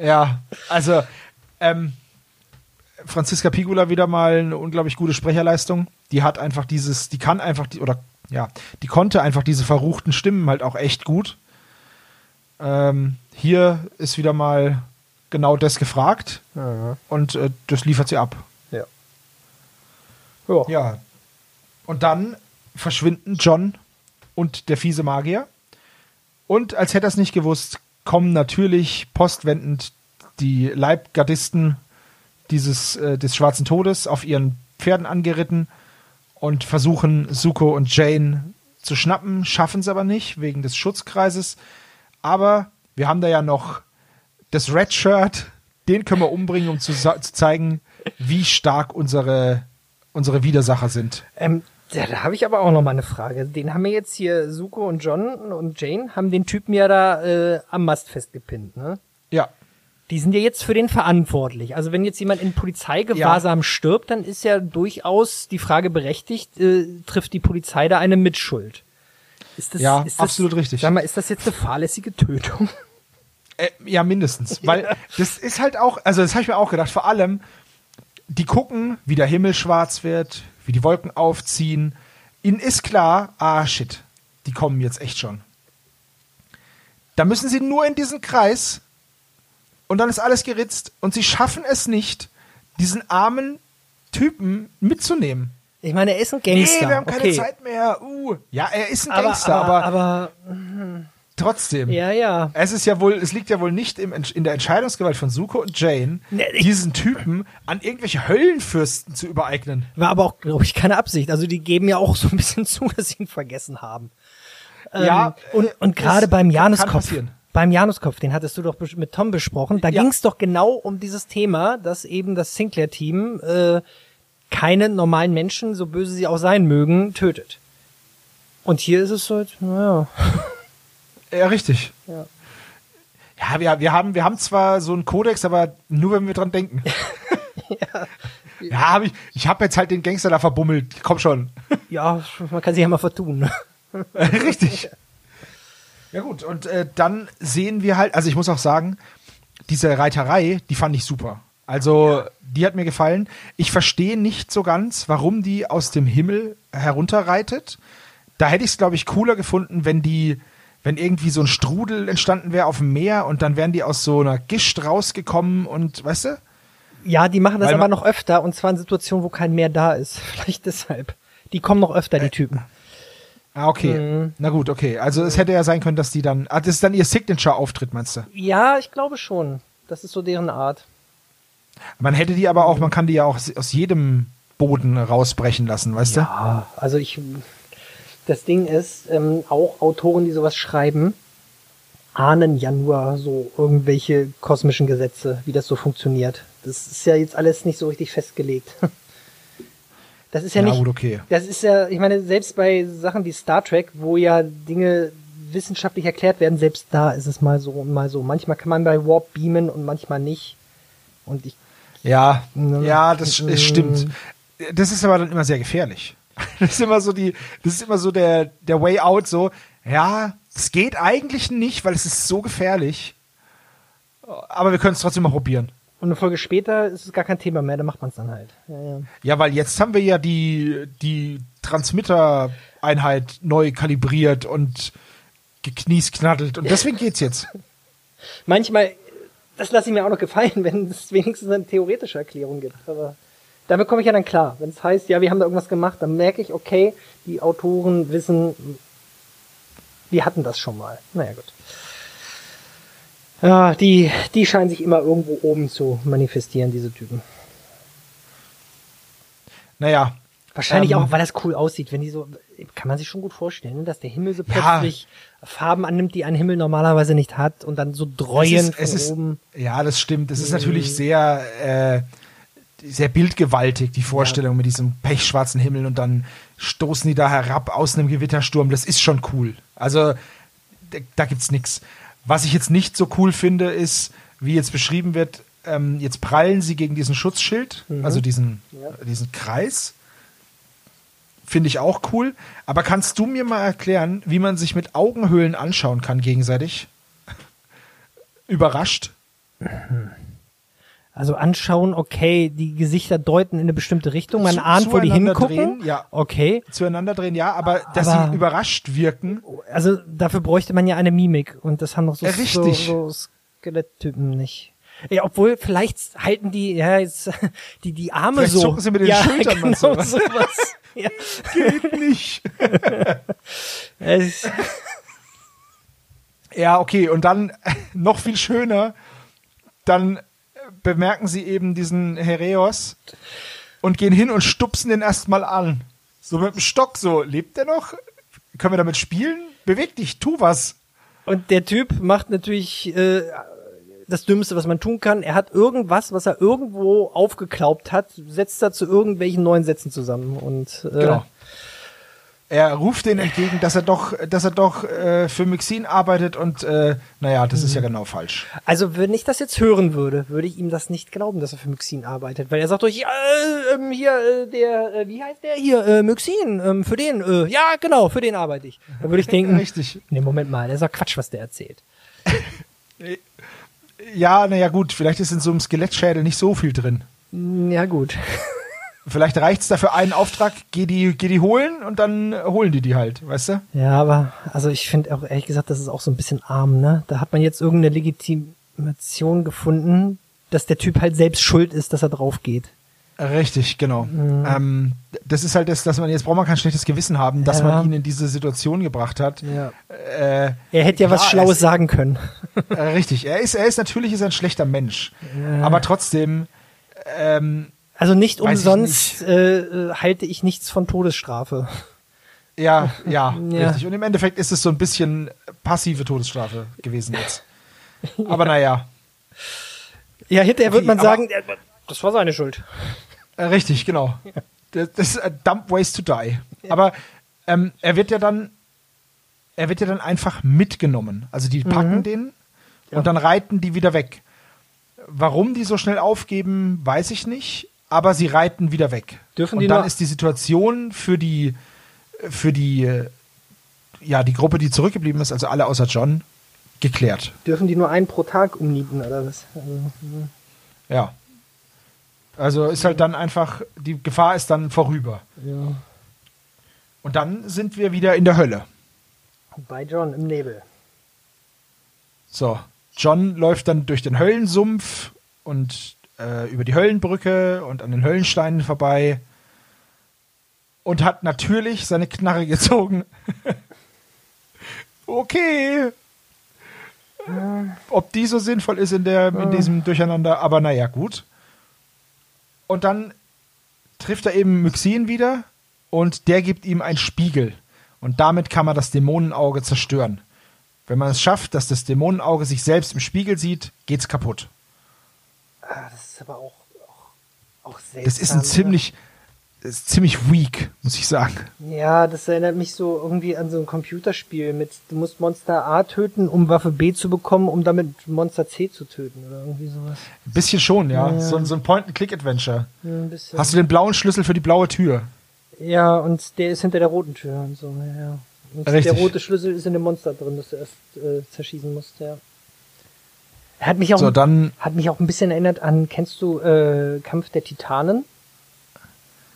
Ja, also ähm, Franziska Pigula wieder mal eine unglaublich gute Sprecherleistung. Die hat einfach dieses, die kann einfach, die, oder ja, die konnte einfach diese verruchten Stimmen halt auch echt gut. Ähm, hier ist wieder mal genau das gefragt und äh, das liefert sie ab. Ja. Ja. Und dann verschwinden John und der fiese Magier. Und als hätte er es nicht gewusst, kommen natürlich postwendend die Leibgardisten dieses, äh, des Schwarzen Todes auf ihren Pferden angeritten und versuchen Suko und Jane zu schnappen, schaffen es aber nicht wegen des Schutzkreises. Aber wir haben da ja noch das Red Shirt, den können wir umbringen, um zu, zu zeigen, wie stark unsere, unsere Widersacher sind. Ähm, ja, da habe ich aber auch noch mal eine Frage. Den haben wir jetzt hier, Suko und John und Jane, haben den Typen ja da äh, am Mast festgepinnt, ne? Ja, Die sind ja jetzt für den verantwortlich. Also wenn jetzt jemand in Polizeigewahrsam stirbt, dann ist ja durchaus die Frage berechtigt, äh, trifft die Polizei da eine Mitschuld? Ist das, Ja, ist das, absolut richtig. Sag mal, ist das jetzt eine fahrlässige Tötung? Äh, ja, mindestens. Weil das ist halt auch, also das habe ich mir auch gedacht, vor allem, die gucken, wie der Himmel schwarz wird, wie die Wolken aufziehen. Ihnen ist klar, ah shit, die kommen jetzt echt schon. Da müssen sie nur in diesen Kreis und dann ist alles geritzt und sie schaffen es nicht, diesen armen Typen mitzunehmen. Ich meine, er ist ein Gangster. Nee, wir haben keine okay. Zeit mehr. Uh. Ja, er ist ein Aber, Gangster, aber, aber, aber, trotzdem. ja, ja. Es ist ja wohl, es liegt ja wohl nicht im, in der Entscheidungsgewalt von Suko und Jane, Nee, diesen Typen an irgendwelche Höllenfürsten zu übereignen. War aber auch, glaube ich, keine Absicht. Also die geben ja auch so ein bisschen zu, dass sie ihn vergessen haben. Ja, Ähm, und, äh, und gerade beim Januskopf, beim Januskopf, den hattest du doch mit Tom besprochen, da Ja. ging es doch genau um dieses Thema, dass eben das Sinclair-Team äh, keine normalen Menschen, so böse sie auch sein mögen, tötet. Und hier ist es halt, naja. Ja, richtig. Ja. Ja, wir, wir, haben, wir haben zwar so einen Kodex, aber nur wenn wir dran denken. ja, hab ich, ich habe jetzt halt den Gangster da verbummelt. Komm schon. Ja, man kann sich ja mal vertun. Richtig. Ja gut, und äh, dann sehen wir halt, also ich muss auch sagen, diese Reiterei, die fand ich super. Also die hat mir gefallen. Ich verstehe nicht so ganz, warum die aus dem Himmel herunterreitet. Da hätte ich es, glaube ich, cooler gefunden, wenn die, wenn irgendwie so ein Strudel entstanden wäre auf dem Meer und dann wären die aus so einer Gischt rausgekommen und, weißt du? Ja, die machen das Weil aber noch öfter und zwar in Situationen, wo kein Meer da ist. Vielleicht deshalb. Die kommen noch öfter, die Typen. Ah, okay. Mhm. Na gut, okay. Also es hätte ja sein können, dass die dann. Ah, das ist dann ihr Signature-Auftritt, meinst du? Ja, ich glaube schon. Das ist so deren Art. Man hätte die aber auch, man kann die ja auch aus jedem Boden rausbrechen lassen, weißt du? Ja, also ich. Das Ding ist, ähm, auch Autoren, die sowas schreiben, ahnen ja nur so irgendwelche kosmischen Gesetze, wie das so funktioniert. Das ist ja jetzt alles nicht so richtig festgelegt. Das ist ja, Ja, nicht. gut, okay. Das ist ja, ich meine, selbst bei Sachen wie Star Trek, wo ja Dinge wissenschaftlich erklärt werden, selbst da ist es mal so und mal so. Manchmal kann man bei Warp beamen und manchmal nicht. Und ich, Ja, Ne? ja, das es stimmt. Das ist aber dann immer sehr gefährlich. Das ist immer so die, das ist immer so der, der Way out, so, ja, es geht eigentlich nicht, weil es ist so gefährlich. Aber wir können es trotzdem mal probieren. und eine Folge später ist es gar kein Thema mehr, da macht man es dann halt. Ja, ja. Ja, weil jetzt haben wir ja die, die Transmitter-Einheit neu kalibriert und gekniesknaddelt und deswegen geht's jetzt. Manchmal, das lasse ich mir auch noch gefallen, wenn es wenigstens eine theoretische Erklärung gibt. Aber damit komme ich ja dann klar. Wenn es heißt, ja, wir haben da irgendwas gemacht, dann merke ich, okay, die Autoren wissen, wir hatten das schon mal. Naja, gut. Ja, die, die scheinen sich immer irgendwo oben zu manifestieren, diese Typen. Naja, Wahrscheinlich Ähm, auch, weil das cool aussieht, wenn die so, kann man sich schon gut vorstellen, ne, dass der Himmel so Ja. plötzlich Farben annimmt, die ein Himmel normalerweise nicht hat und dann so dreuen es ist, von oben. Ja, das stimmt. Es ist natürlich sehr, äh, sehr bildgewaltig, die Vorstellung mit diesem pechschwarzen Himmel und dann stoßen die da herab aus einem Gewittersturm. Das ist schon cool. Also, da, da gibt's nix. Was ich jetzt nicht so cool finde, ist, wie jetzt beschrieben wird, ähm, jetzt prallen sie gegen diesen Schutzschild, also diesen, diesen Kreis. Finde ich auch cool. Aber kannst du mir mal erklären, wie man sich mit Augenhöhlen anschauen kann gegenseitig? Überrascht? Also anschauen, okay, die Gesichter deuten in eine bestimmte Richtung, man Zu- ahnt, wo die hingucken. drehen, ja. Okay, zueinander drehen, ja, aber dass Aber- sie überrascht wirken. also dafür bräuchte man ja eine Mimik und das haben noch so, so, so Skeletttypen nicht. Ja, obwohl vielleicht halten die ja jetzt die die Arme Vielleicht so. zucken sie mit den ja, Schultern genau und sowas. ja. Geht nicht. Ja, okay, und dann noch viel schöner, dann bemerken sie eben diesen Hereos und gehen hin und stupsen den erstmal an. So mit dem Stock, so, lebt der noch? Können wir damit spielen? Beweg dich, tu was. und der Typ macht natürlich äh, das Dümmste, was man tun kann. Er hat irgendwas, was er irgendwo aufgeklaubt hat, setzt er zu irgendwelchen neuen Sätzen zusammen und äh, Genau. Er ruft denen entgegen, dass er doch, dass er doch äh, für Mixin arbeitet und äh, naja, das ist ja genau falsch. Also wenn ich das jetzt hören würde, würde ich ihm das nicht glauben, dass er für Myxin arbeitet, weil er sagt doch, ja, äh, ähm, hier, äh, der, äh, wie heißt der hier, äh, Myxin, ähm, für den, äh, ja, genau, für den arbeite ich. Dann würde ich denken, Richtig. nee, Moment mal, der ist doch Quatsch, was der erzählt. Ja, naja, gut, vielleicht ist in so einem Skelettschädel nicht so viel drin. Ja, gut. Vielleicht reicht's dafür einen Auftrag, geh die, geh die holen und dann holen die die halt, weißt du? Ja, aber, also ich finde auch ehrlich gesagt, das ist auch so ein bisschen arm, ne? Da hat man jetzt irgendeine Legitimation gefunden, dass der Typ halt selbst schuld ist, dass er drauf geht. Richtig, genau. Mhm. Ähm, das ist halt das, dass man jetzt braucht man kein schlechtes Gewissen haben, dass Ja. man ihn in diese Situation gebracht hat. Ja. Äh, Er hätte ja was Klar, Schlaues es- sagen können. äh, richtig. Er ist, er ist natürlich ist ein schlechter Mensch, aber trotzdem. Ähm, Also nicht Weiß ich umsonst äh, äh, halte ich nichts von Todesstrafe. ja, ja, Ja. richtig. Und im Endeffekt ist es so ein bisschen passive Todesstrafe gewesen jetzt. Aber naja, Ja, hinterher wird Okay, man sagen, das war seine Schuld. Äh, richtig, genau. Das, das ist a dumb ways to die. Aber ähm, er wird ja dann, er wird ja dann einfach mitgenommen. Also die packen den und dann reiten die wieder weg. Warum die so schnell aufgeben, weiß ich nicht. Aber sie reiten wieder weg. Dürfen und die dann noch- ist die Situation für die, für die, äh, ja, die Gruppe, die zurückgeblieben ist, also alle außer John, geklärt. Dürfen die nur einen pro Tag umnieten oder was? Also, Ja. Also ist halt dann einfach, die Gefahr ist dann vorüber. ja. Und dann sind wir wieder in der Hölle. Bei John im Nebel. So, John läuft dann durch den Höllensumpf und äh, über die Höllenbrücke und an den Höllensteinen vorbei und hat natürlich seine Knarre gezogen. okay. Ob die so sinnvoll ist in, der, in diesem Durcheinander, aber naja, gut. Und dann trifft er eben Myxin wieder und der gibt ihm einen Spiegel. Und damit kann man das Dämonenauge zerstören. Wenn man es schafft, dass das Dämonenauge sich selbst im Spiegel sieht, geht's kaputt. Ah, das ist aber auch, auch, auch seltsam. Das ist ein oder? ziemlich, das ist ziemlich weak, muss ich sagen. Ja, das erinnert mich so irgendwie an so ein Computerspiel mit, du musst Monster A töten, um Waffe B zu bekommen, um damit Monster C zu töten oder irgendwie sowas. Ein bisschen schon, ja. Ja. So, so ein Point-and-Click-Adventure. Ja, ein bisschen. Hast du den blauen Schlüssel für die blaue Tür? Ja, und der ist hinter der roten Tür und so, ja, ja. Und Richtig. der rote Schlüssel ist in dem Monster drin, das du erst äh, zerschießen musst, ja. Hat mich auch, So, dann, hat mich auch ein bisschen erinnert an, kennst du äh, Kampf der Titanen?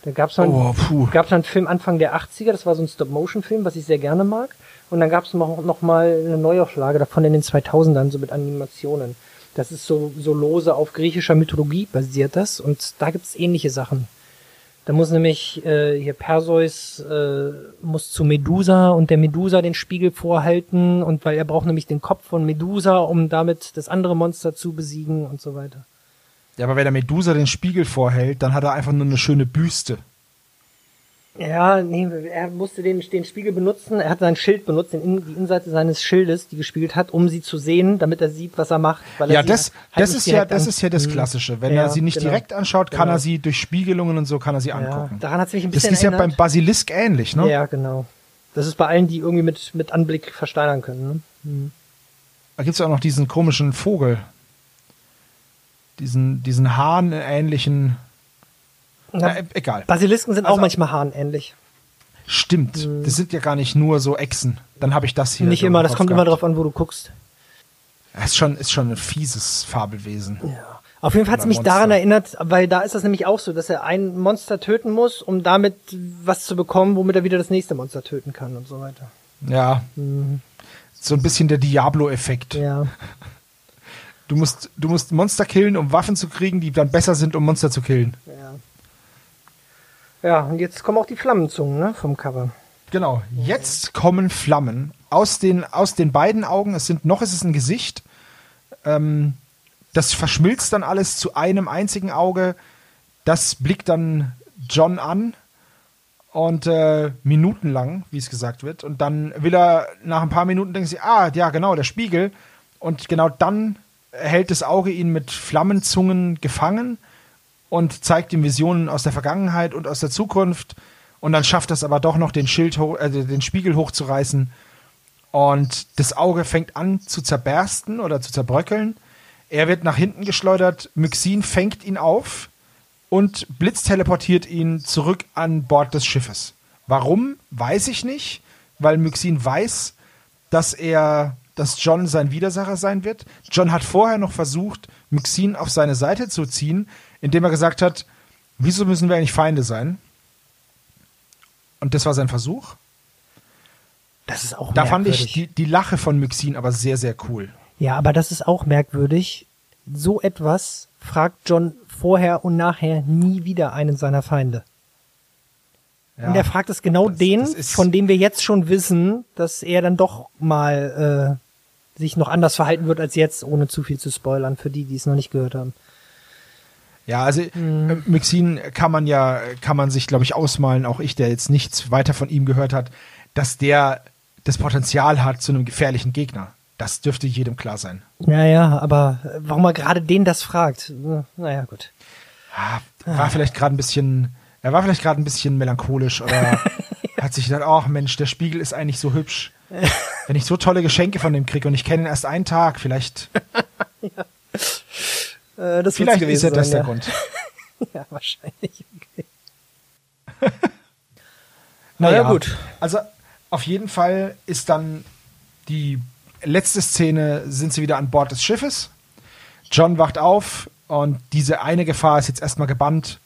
Da gab's noch, oh, puh. gab's noch einen Film Anfang der 80er, das war so ein Stop-Motion-Film, was ich sehr gerne mag. Und dann gab's noch, noch mal eine Neuauflage davon in den 2000ern, so mit Animationen. Das ist so, so lose auf griechischer Mythologie basiert das und da gibt's ähnliche Sachen. Da muss nämlich äh, hier Perseus äh, muss zu Medusa und der Medusa den Spiegel vorhalten und weil er braucht nämlich den Kopf von Medusa, um damit das andere Monster zu besiegen und so weiter. Ja, aber wenn der Medusa den Spiegel vorhält, dann hat er einfach nur eine schöne Büste. Ja, nee, er musste den, den Spiegel benutzen. Er hat sein Schild benutzt, den, die Innenseite seines Schildes, die gespiegelt hat, um sie zu sehen, damit er sieht, was er macht. ja, er das, halt das ist ja, das ist ja das. Klassische. Wenn ja, er sie nicht genau. direkt anschaut, kann genau. er sie durch Spiegelungen und so kann er sie angucken. daran hat mich ein bisschen Das ist erinnert. ja beim Basilisk ähnlich, ne? Ja, genau. Das ist bei allen, die irgendwie mit, mit Anblick versteinern können. Ne? Mhm. Da gibt es ja auch noch diesen komischen Vogel. Diesen, diesen Hahn-ähnlichen na, äh, egal. Basilisken sind also, auch manchmal hahnähnlich. Stimmt. Hm. Das sind ja gar nicht nur so Echsen. Dann habe ich das hier. Nicht immer, das kommt gehabt. immer darauf an, wo du guckst. Das ist schon, ist schon ein fieses Fabelwesen. Ja. Auf jeden Fall hat es mich Monster. daran erinnert, weil da ist das nämlich auch so, dass er ein Monster töten muss, um damit was zu bekommen, womit er wieder das nächste Monster töten kann und so weiter. Ja. Mhm. So ein bisschen der Diablo-Effekt. Ja. Du musst, du musst Monster killen, um Waffen zu kriegen, die dann besser sind, um Monster zu killen. Ja. Ja, und jetzt kommen auch die Flammenzungen ne, vom Cover. Genau, jetzt kommen Flammen aus den, aus den beiden Augen. Es sind noch ist es ein Gesicht. Ähm, das verschmilzt dann alles zu einem einzigen Auge. Das blickt dann John an und äh, minutenlang, wie es gesagt wird. Und dann will er nach ein paar Minuten denken ah, ja, genau, der Spiegel. Und genau dann hält das Auge ihn mit Flammenzungen gefangen und zeigt ihm Visionen aus der Vergangenheit und aus der Zukunft. Und dann schafft es aber doch noch, den, Schild hoch, äh, den Spiegel hochzureißen. Und das Auge fängt an zu zerbersten oder zu zerbröckeln. Er wird nach hinten geschleudert. Myxin fängt ihn auf und blitzteleportiert ihn zurück an Bord des Schiffes. Warum, weiß ich nicht, weil Myxin weiß, dass er, dass John sein Widersacher sein wird. John hat vorher noch versucht, Myxin auf seine Seite zu ziehen, indem er gesagt hat, wieso müssen wir eigentlich Feinde sein? Und das war sein Versuch. Das ist auch Da fand ich die, die Lache von Myxin aber sehr, sehr cool. Ja, aber das ist auch merkwürdig. So etwas fragt John vorher und nachher nie wieder einen seiner Feinde. Ja, und er fragt es genau das, den, das von dem wir jetzt schon wissen, dass er dann doch mal äh, sich noch anders verhalten wird als jetzt, ohne zu viel zu spoilern, für die, die es noch nicht gehört haben. Ja, also mhm. Mixin kann man ja, kann man sich, glaube ich, ausmalen, auch ich, der jetzt nichts weiter von ihm gehört hat, dass der das Potenzial hat zu einem gefährlichen Gegner. Das dürfte jedem klar sein. Ja, ja, aber warum er gerade den das fragt, naja, gut. Ja, war ah. vielleicht gerade ein bisschen, er war vielleicht gerade ein bisschen melancholisch oder hat sich gedacht, ach Mensch, der Spiegel ist eigentlich so hübsch. Wenn ich so tolle Geschenke von dem kriege und ich kenne ihn erst einen Tag, vielleicht. ja. Äh, das Vielleicht ist ja das der Grund. ja, wahrscheinlich. Okay. naja, gut. Also auf jeden Fall ist dann die letzte Szene, sind sie wieder an Bord des Schiffes. John wacht auf und diese eine Gefahr ist jetzt erstmal gebannt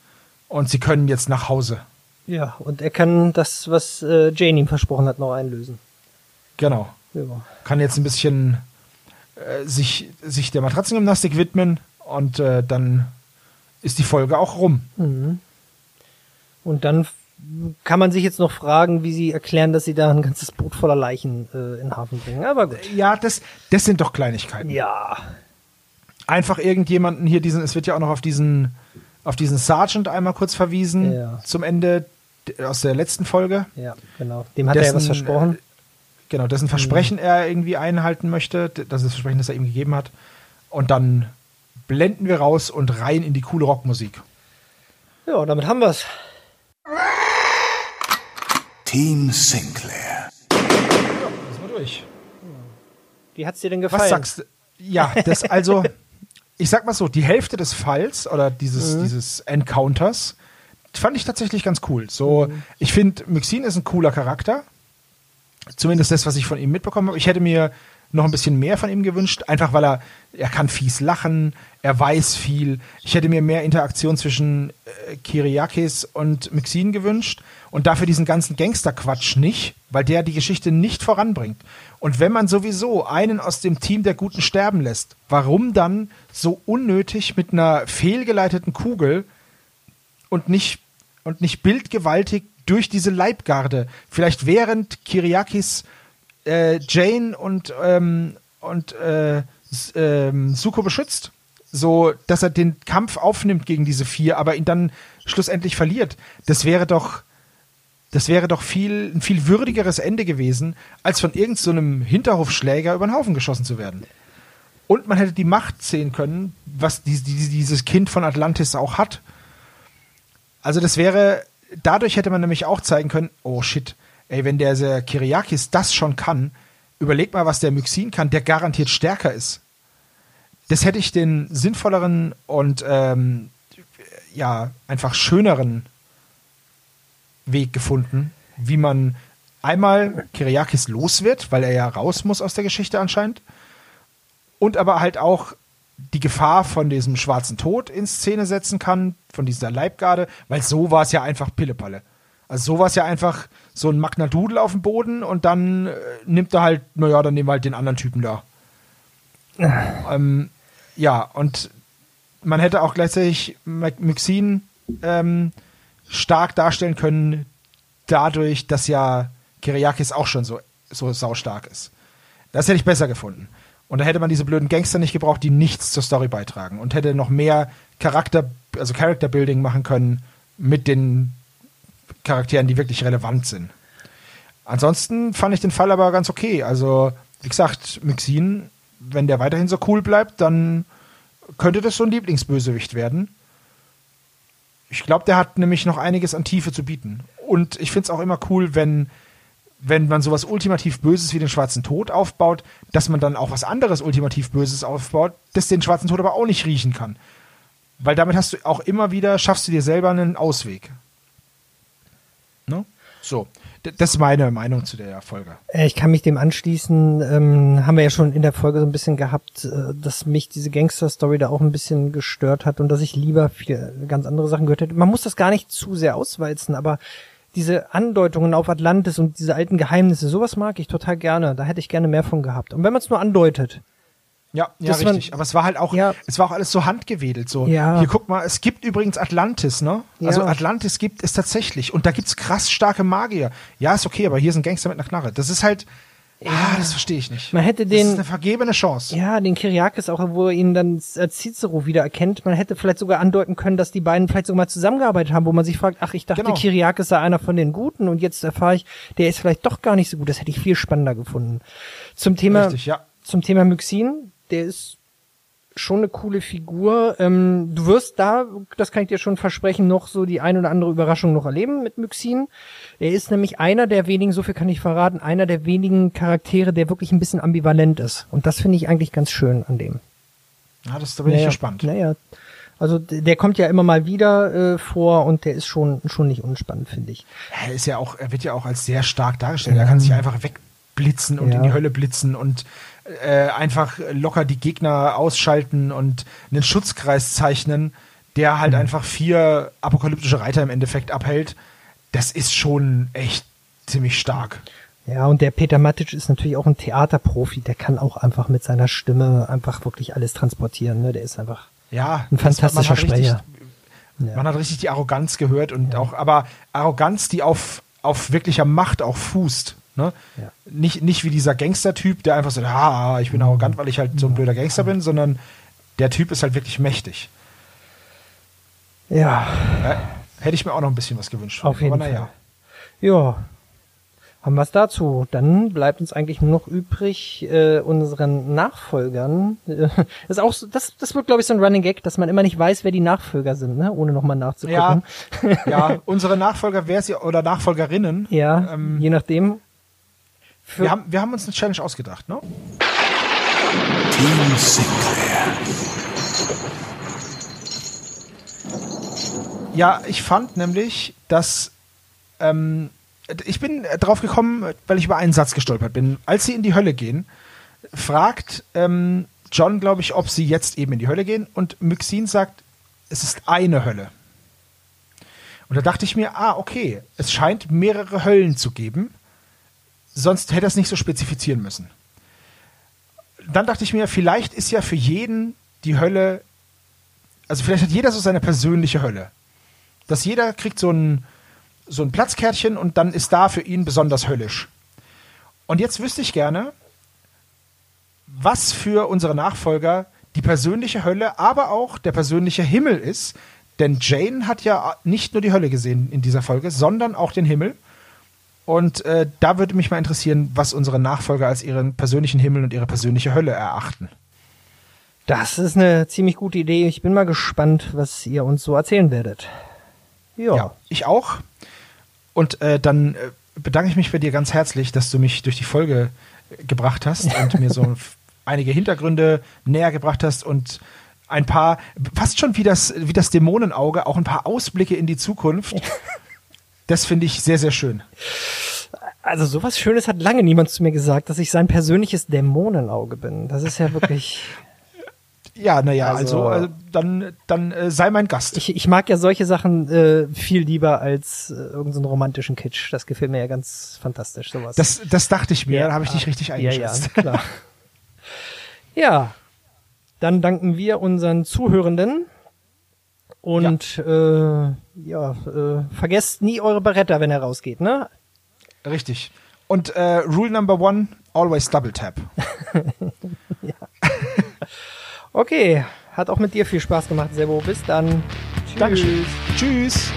und sie können jetzt nach Hause. Ja, und er kann das, was äh, Jane ihm versprochen hat, noch einlösen. Genau. Ja. Kann jetzt ein bisschen äh, sich, sich der Matratzengymnastik widmen und äh, dann ist die Folge auch rum. Mhm. Und dann kann man sich jetzt noch fragen, wie sie erklären, dass sie da ein ganzes Boot voller Leichen äh, in den Hafen bringen. Aber gut. Ja, das, das sind doch Kleinigkeiten. Ja. Einfach irgendjemanden hier diesen, es wird ja auch noch auf diesen, auf diesen Sergeant einmal kurz verwiesen ja. zum Ende aus der letzten Folge. Ja, genau. Dem hat dessen, er ja was versprochen. Äh, genau, dessen Versprechen mhm. er irgendwie einhalten möchte, das ist das Versprechen, das er ihm gegeben hat. Und dann blenden wir raus und rein in die coole Rockmusik. Ja, damit haben wir's. Team Sinclair. Ja, sind wir durch. Wie hat's dir denn gefallen? Was sagst du? Ja, das also, ich sag mal so, die Hälfte des Falls oder dieses, mhm. dieses Encounters fand ich tatsächlich ganz cool. So, mhm. ich finde, Mixin ist ein cooler Charakter. Zumindest das, was ich von ihm mitbekommen habe. Ich hätte mir noch ein bisschen mehr von ihm gewünscht, einfach weil er, er kann fies lachen, er weiß viel. Ich hätte mir mehr Interaktion zwischen äh, Kiriakis und Mixin gewünscht und dafür diesen ganzen Gangsterquatsch nicht, weil der die Geschichte nicht voranbringt. Und wenn man sowieso einen aus dem Team der Guten sterben lässt, warum dann so unnötig mit einer fehlgeleiteten Kugel und nicht, und nicht bildgewaltig durch diese Leibgarde, vielleicht während Kiriakis äh, Jane und, ähm, und äh, ähm, Suko beschützt. So, dass er den Kampf aufnimmt gegen diese vier, aber ihn dann schlussendlich verliert. Das wäre doch, Das wäre doch viel, ein viel würdigeres Ende gewesen, als von irgendeinem so Hinterhofschläger über den Haufen geschossen zu werden. Und man hätte die Macht sehen können, was die, die, dieses Kind von Atlantis auch hat. Also das wäre, dadurch hätte man nämlich auch zeigen können, oh shit, ey, wenn der, der Kiriakis das schon kann, überleg mal, was der Myxin kann, der garantiert stärker ist. Das hätte ich den sinnvolleren und ähm, ja, einfach schöneren Weg gefunden, wie man einmal Kiriakis los wird, weil er ja raus muss aus der Geschichte anscheinend, und aber halt auch die Gefahr von diesem schwarzen Tod in Szene setzen kann, von dieser Leibgarde, weil so war es ja einfach Pillepalle. Also so war es ja einfach so ein Magna Dudel auf dem Boden und dann äh, nimmt er halt, naja, dann nehmen wir halt den anderen Typen da. ähm, ja, und man hätte auch gleichzeitig Myxin ähm, stark darstellen können, dadurch, dass ja Kiriakis auch schon so, so saustark ist. Das hätte ich besser gefunden. Und da hätte man diese blöden Gangster nicht gebraucht, die nichts zur Story beitragen. Und hätte noch mehr Charakter, also Character Building machen können mit den Charakteren, die wirklich relevant sind. Ansonsten fand ich den Fall aber ganz okay. Also, wie gesagt, Mixin, wenn der weiterhin so cool bleibt, dann könnte das so ein Lieblingsbösewicht werden. Ich glaube, der hat nämlich noch einiges an Tiefe zu bieten. Und ich finde es auch immer cool, wenn wenn man sowas ultimativ Böses wie den Schwarzen Tod aufbaut, dass man dann auch was anderes ultimativ Böses aufbaut, das den Schwarzen Tod aber auch nicht riechen kann. Weil damit hast du auch immer wieder, schaffst du dir selber einen Ausweg. So, das ist meine Meinung zu der Folge. Äh, ich kann mich dem anschließen. Ähm, haben wir ja schon in der Folge so ein bisschen gehabt, äh, dass mich diese Gangster-Story da auch ein bisschen gestört hat und dass ich lieber viele ganz andere Sachen gehört hätte. Man muss das gar nicht zu sehr auswalzen, aber diese Andeutungen auf Atlantis und diese alten Geheimnisse, sowas mag ich total gerne. Da hätte ich gerne mehr von gehabt. Und wenn man es nur andeutet. Ja, ja, richtig. Man, Aber es war halt auch, ja, es war auch alles so handgewedelt. So, ja. hier guck mal, es gibt übrigens Atlantis, ne? Ja. Also Atlantis gibt es tatsächlich. Und da gibt's krass starke Magier. Ja, ist okay, aber hier ist ein Gangster mit einer Knarre. Das ist halt, ja, ah, das verstehe ich nicht. Man hätte den. Das ist eine vergebene Chance. Ja, den Kyriakis auch, wo er ihn dann als Cicero wieder erkennt. Man hätte vielleicht sogar andeuten können, dass die beiden vielleicht sogar mal zusammengearbeitet haben, wo man sich fragt, ach, ich dachte, genau. Kyriakis sei einer von den Guten und jetzt erfahre ich, der ist vielleicht doch gar nicht so gut. Das hätte ich viel spannender gefunden. Zum Thema, Richtig, ja. zum Thema Myxin, der ist schon eine coole Figur. Ähm, du wirst da, das kann ich dir schon versprechen, noch so die ein oder andere Überraschung noch erleben mit Myxin. Er ist nämlich einer der wenigen, so viel kann ich verraten, einer der wenigen Charaktere, der wirklich ein bisschen ambivalent ist. Und das finde ich eigentlich ganz schön an dem. Ja, das da bin naja, ich gespannt. Naja, also der kommt ja immer mal wieder äh, vor und der ist schon schon nicht unspannend, finde ich. Er ist ja auch, er wird ja auch als sehr stark dargestellt. Ja. Er kann sich einfach wegblitzen und ja. in die Hölle blitzen und äh, einfach locker die Gegner ausschalten und einen Schutzkreis zeichnen, der halt mhm. einfach vier apokalyptische Reiter im Endeffekt abhält. Das ist schon echt ziemlich stark. Ja, und der Peter Matic ist natürlich auch ein Theaterprofi, der kann auch einfach mit seiner Stimme einfach wirklich alles transportieren. Ne? Der ist einfach ja, ein fantastischer Sprecher. Richtig, ja. Man hat richtig die Arroganz gehört und ja. auch, aber Arroganz, die auf, auf wirklicher Macht auch fußt. Ne? Ja. Nicht, nicht wie dieser Gangster-Typ, der einfach so, ah, ich bin arrogant, weil ich halt so ein blöder Gangster bin, sondern der Typ ist halt wirklich mächtig. Ja. ja hätte ich mir auch noch ein bisschen was gewünscht. Auf jeden Fall. Ja. ja. Haben wir es dazu? Dann bleibt uns eigentlich nur noch übrig, äh, unseren Nachfolgern. Äh, ist auch so, das, das wird, glaube ich, so ein Running Gag, dass man immer nicht weiß, wer die Nachfolger sind, ne? ohne nochmal nachzugucken. Ja, ja, unsere Nachfolger wer sie oder Nachfolgerinnen. Ja, ähm, je nachdem. Wir haben, wir haben uns eine Challenge ausgedacht, ne? Team Sinclair. Ja, ich fand nämlich, dass ähm, ich bin drauf gekommen, weil ich über einen Satz gestolpert bin. Als sie in die Hölle gehen, fragt ähm, John, glaube ich, ob sie jetzt eben in die Hölle gehen und Myxin sagt, es ist eine Hölle. Und da dachte ich mir, ah, okay, es scheint mehrere Höllen zu geben sonst hätte er es nicht so spezifizieren müssen. Dann dachte ich mir, vielleicht ist ja für jeden die Hölle, also vielleicht hat jeder so seine persönliche Hölle. Dass jeder kriegt so ein, so ein Platzkärtchen und dann ist da für ihn besonders höllisch. Und jetzt wüsste ich gerne, was für unsere Nachfolger die persönliche Hölle, aber auch der persönliche Himmel ist. Denn Jane hat ja nicht nur die Hölle gesehen in dieser Folge, sondern auch den Himmel. Und äh, da würde mich mal interessieren, was unsere Nachfolger als ihren persönlichen Himmel und ihre persönliche Hölle erachten. Das ist eine ziemlich gute Idee. Ich bin mal gespannt, was ihr uns so erzählen werdet. Ja. Ja, ich auch. Und äh, dann äh, bedanke ich mich bei dir ganz herzlich, dass du mich durch die Folge äh, gebracht hast und mir so einige Hintergründe näher gebracht hast und ein paar, fast schon wie das, wie das Dämonenauge, auch ein paar Ausblicke in die Zukunft. Das finde ich sehr, sehr schön. Also sowas Schönes hat lange niemand zu mir gesagt, dass ich sein persönliches Dämonenauge bin. Das ist ja wirklich. Ja, naja, also, Also- äh, dann, dann äh, sei mein Gast. ich, ich mag ja solche Sachen äh, viel lieber als äh, irgendeinen romantischen Kitsch. Das gefällt mir ja ganz fantastisch, sowas. Das, das dachte ich mir, Ja. da habe ich dich richtig ja, ja, eingeschätzt. klar. ja, dann danken wir unseren Zuhörenden. Und ja, äh, ja äh, vergesst nie eure Beretta, wenn er rausgeht, ne? Richtig. Und äh, Rule number one, always double tap. Okay, hat auch mit dir viel Spaß gemacht, Sebo. Bis dann. Tschüss. Dankeschön. Tschüss.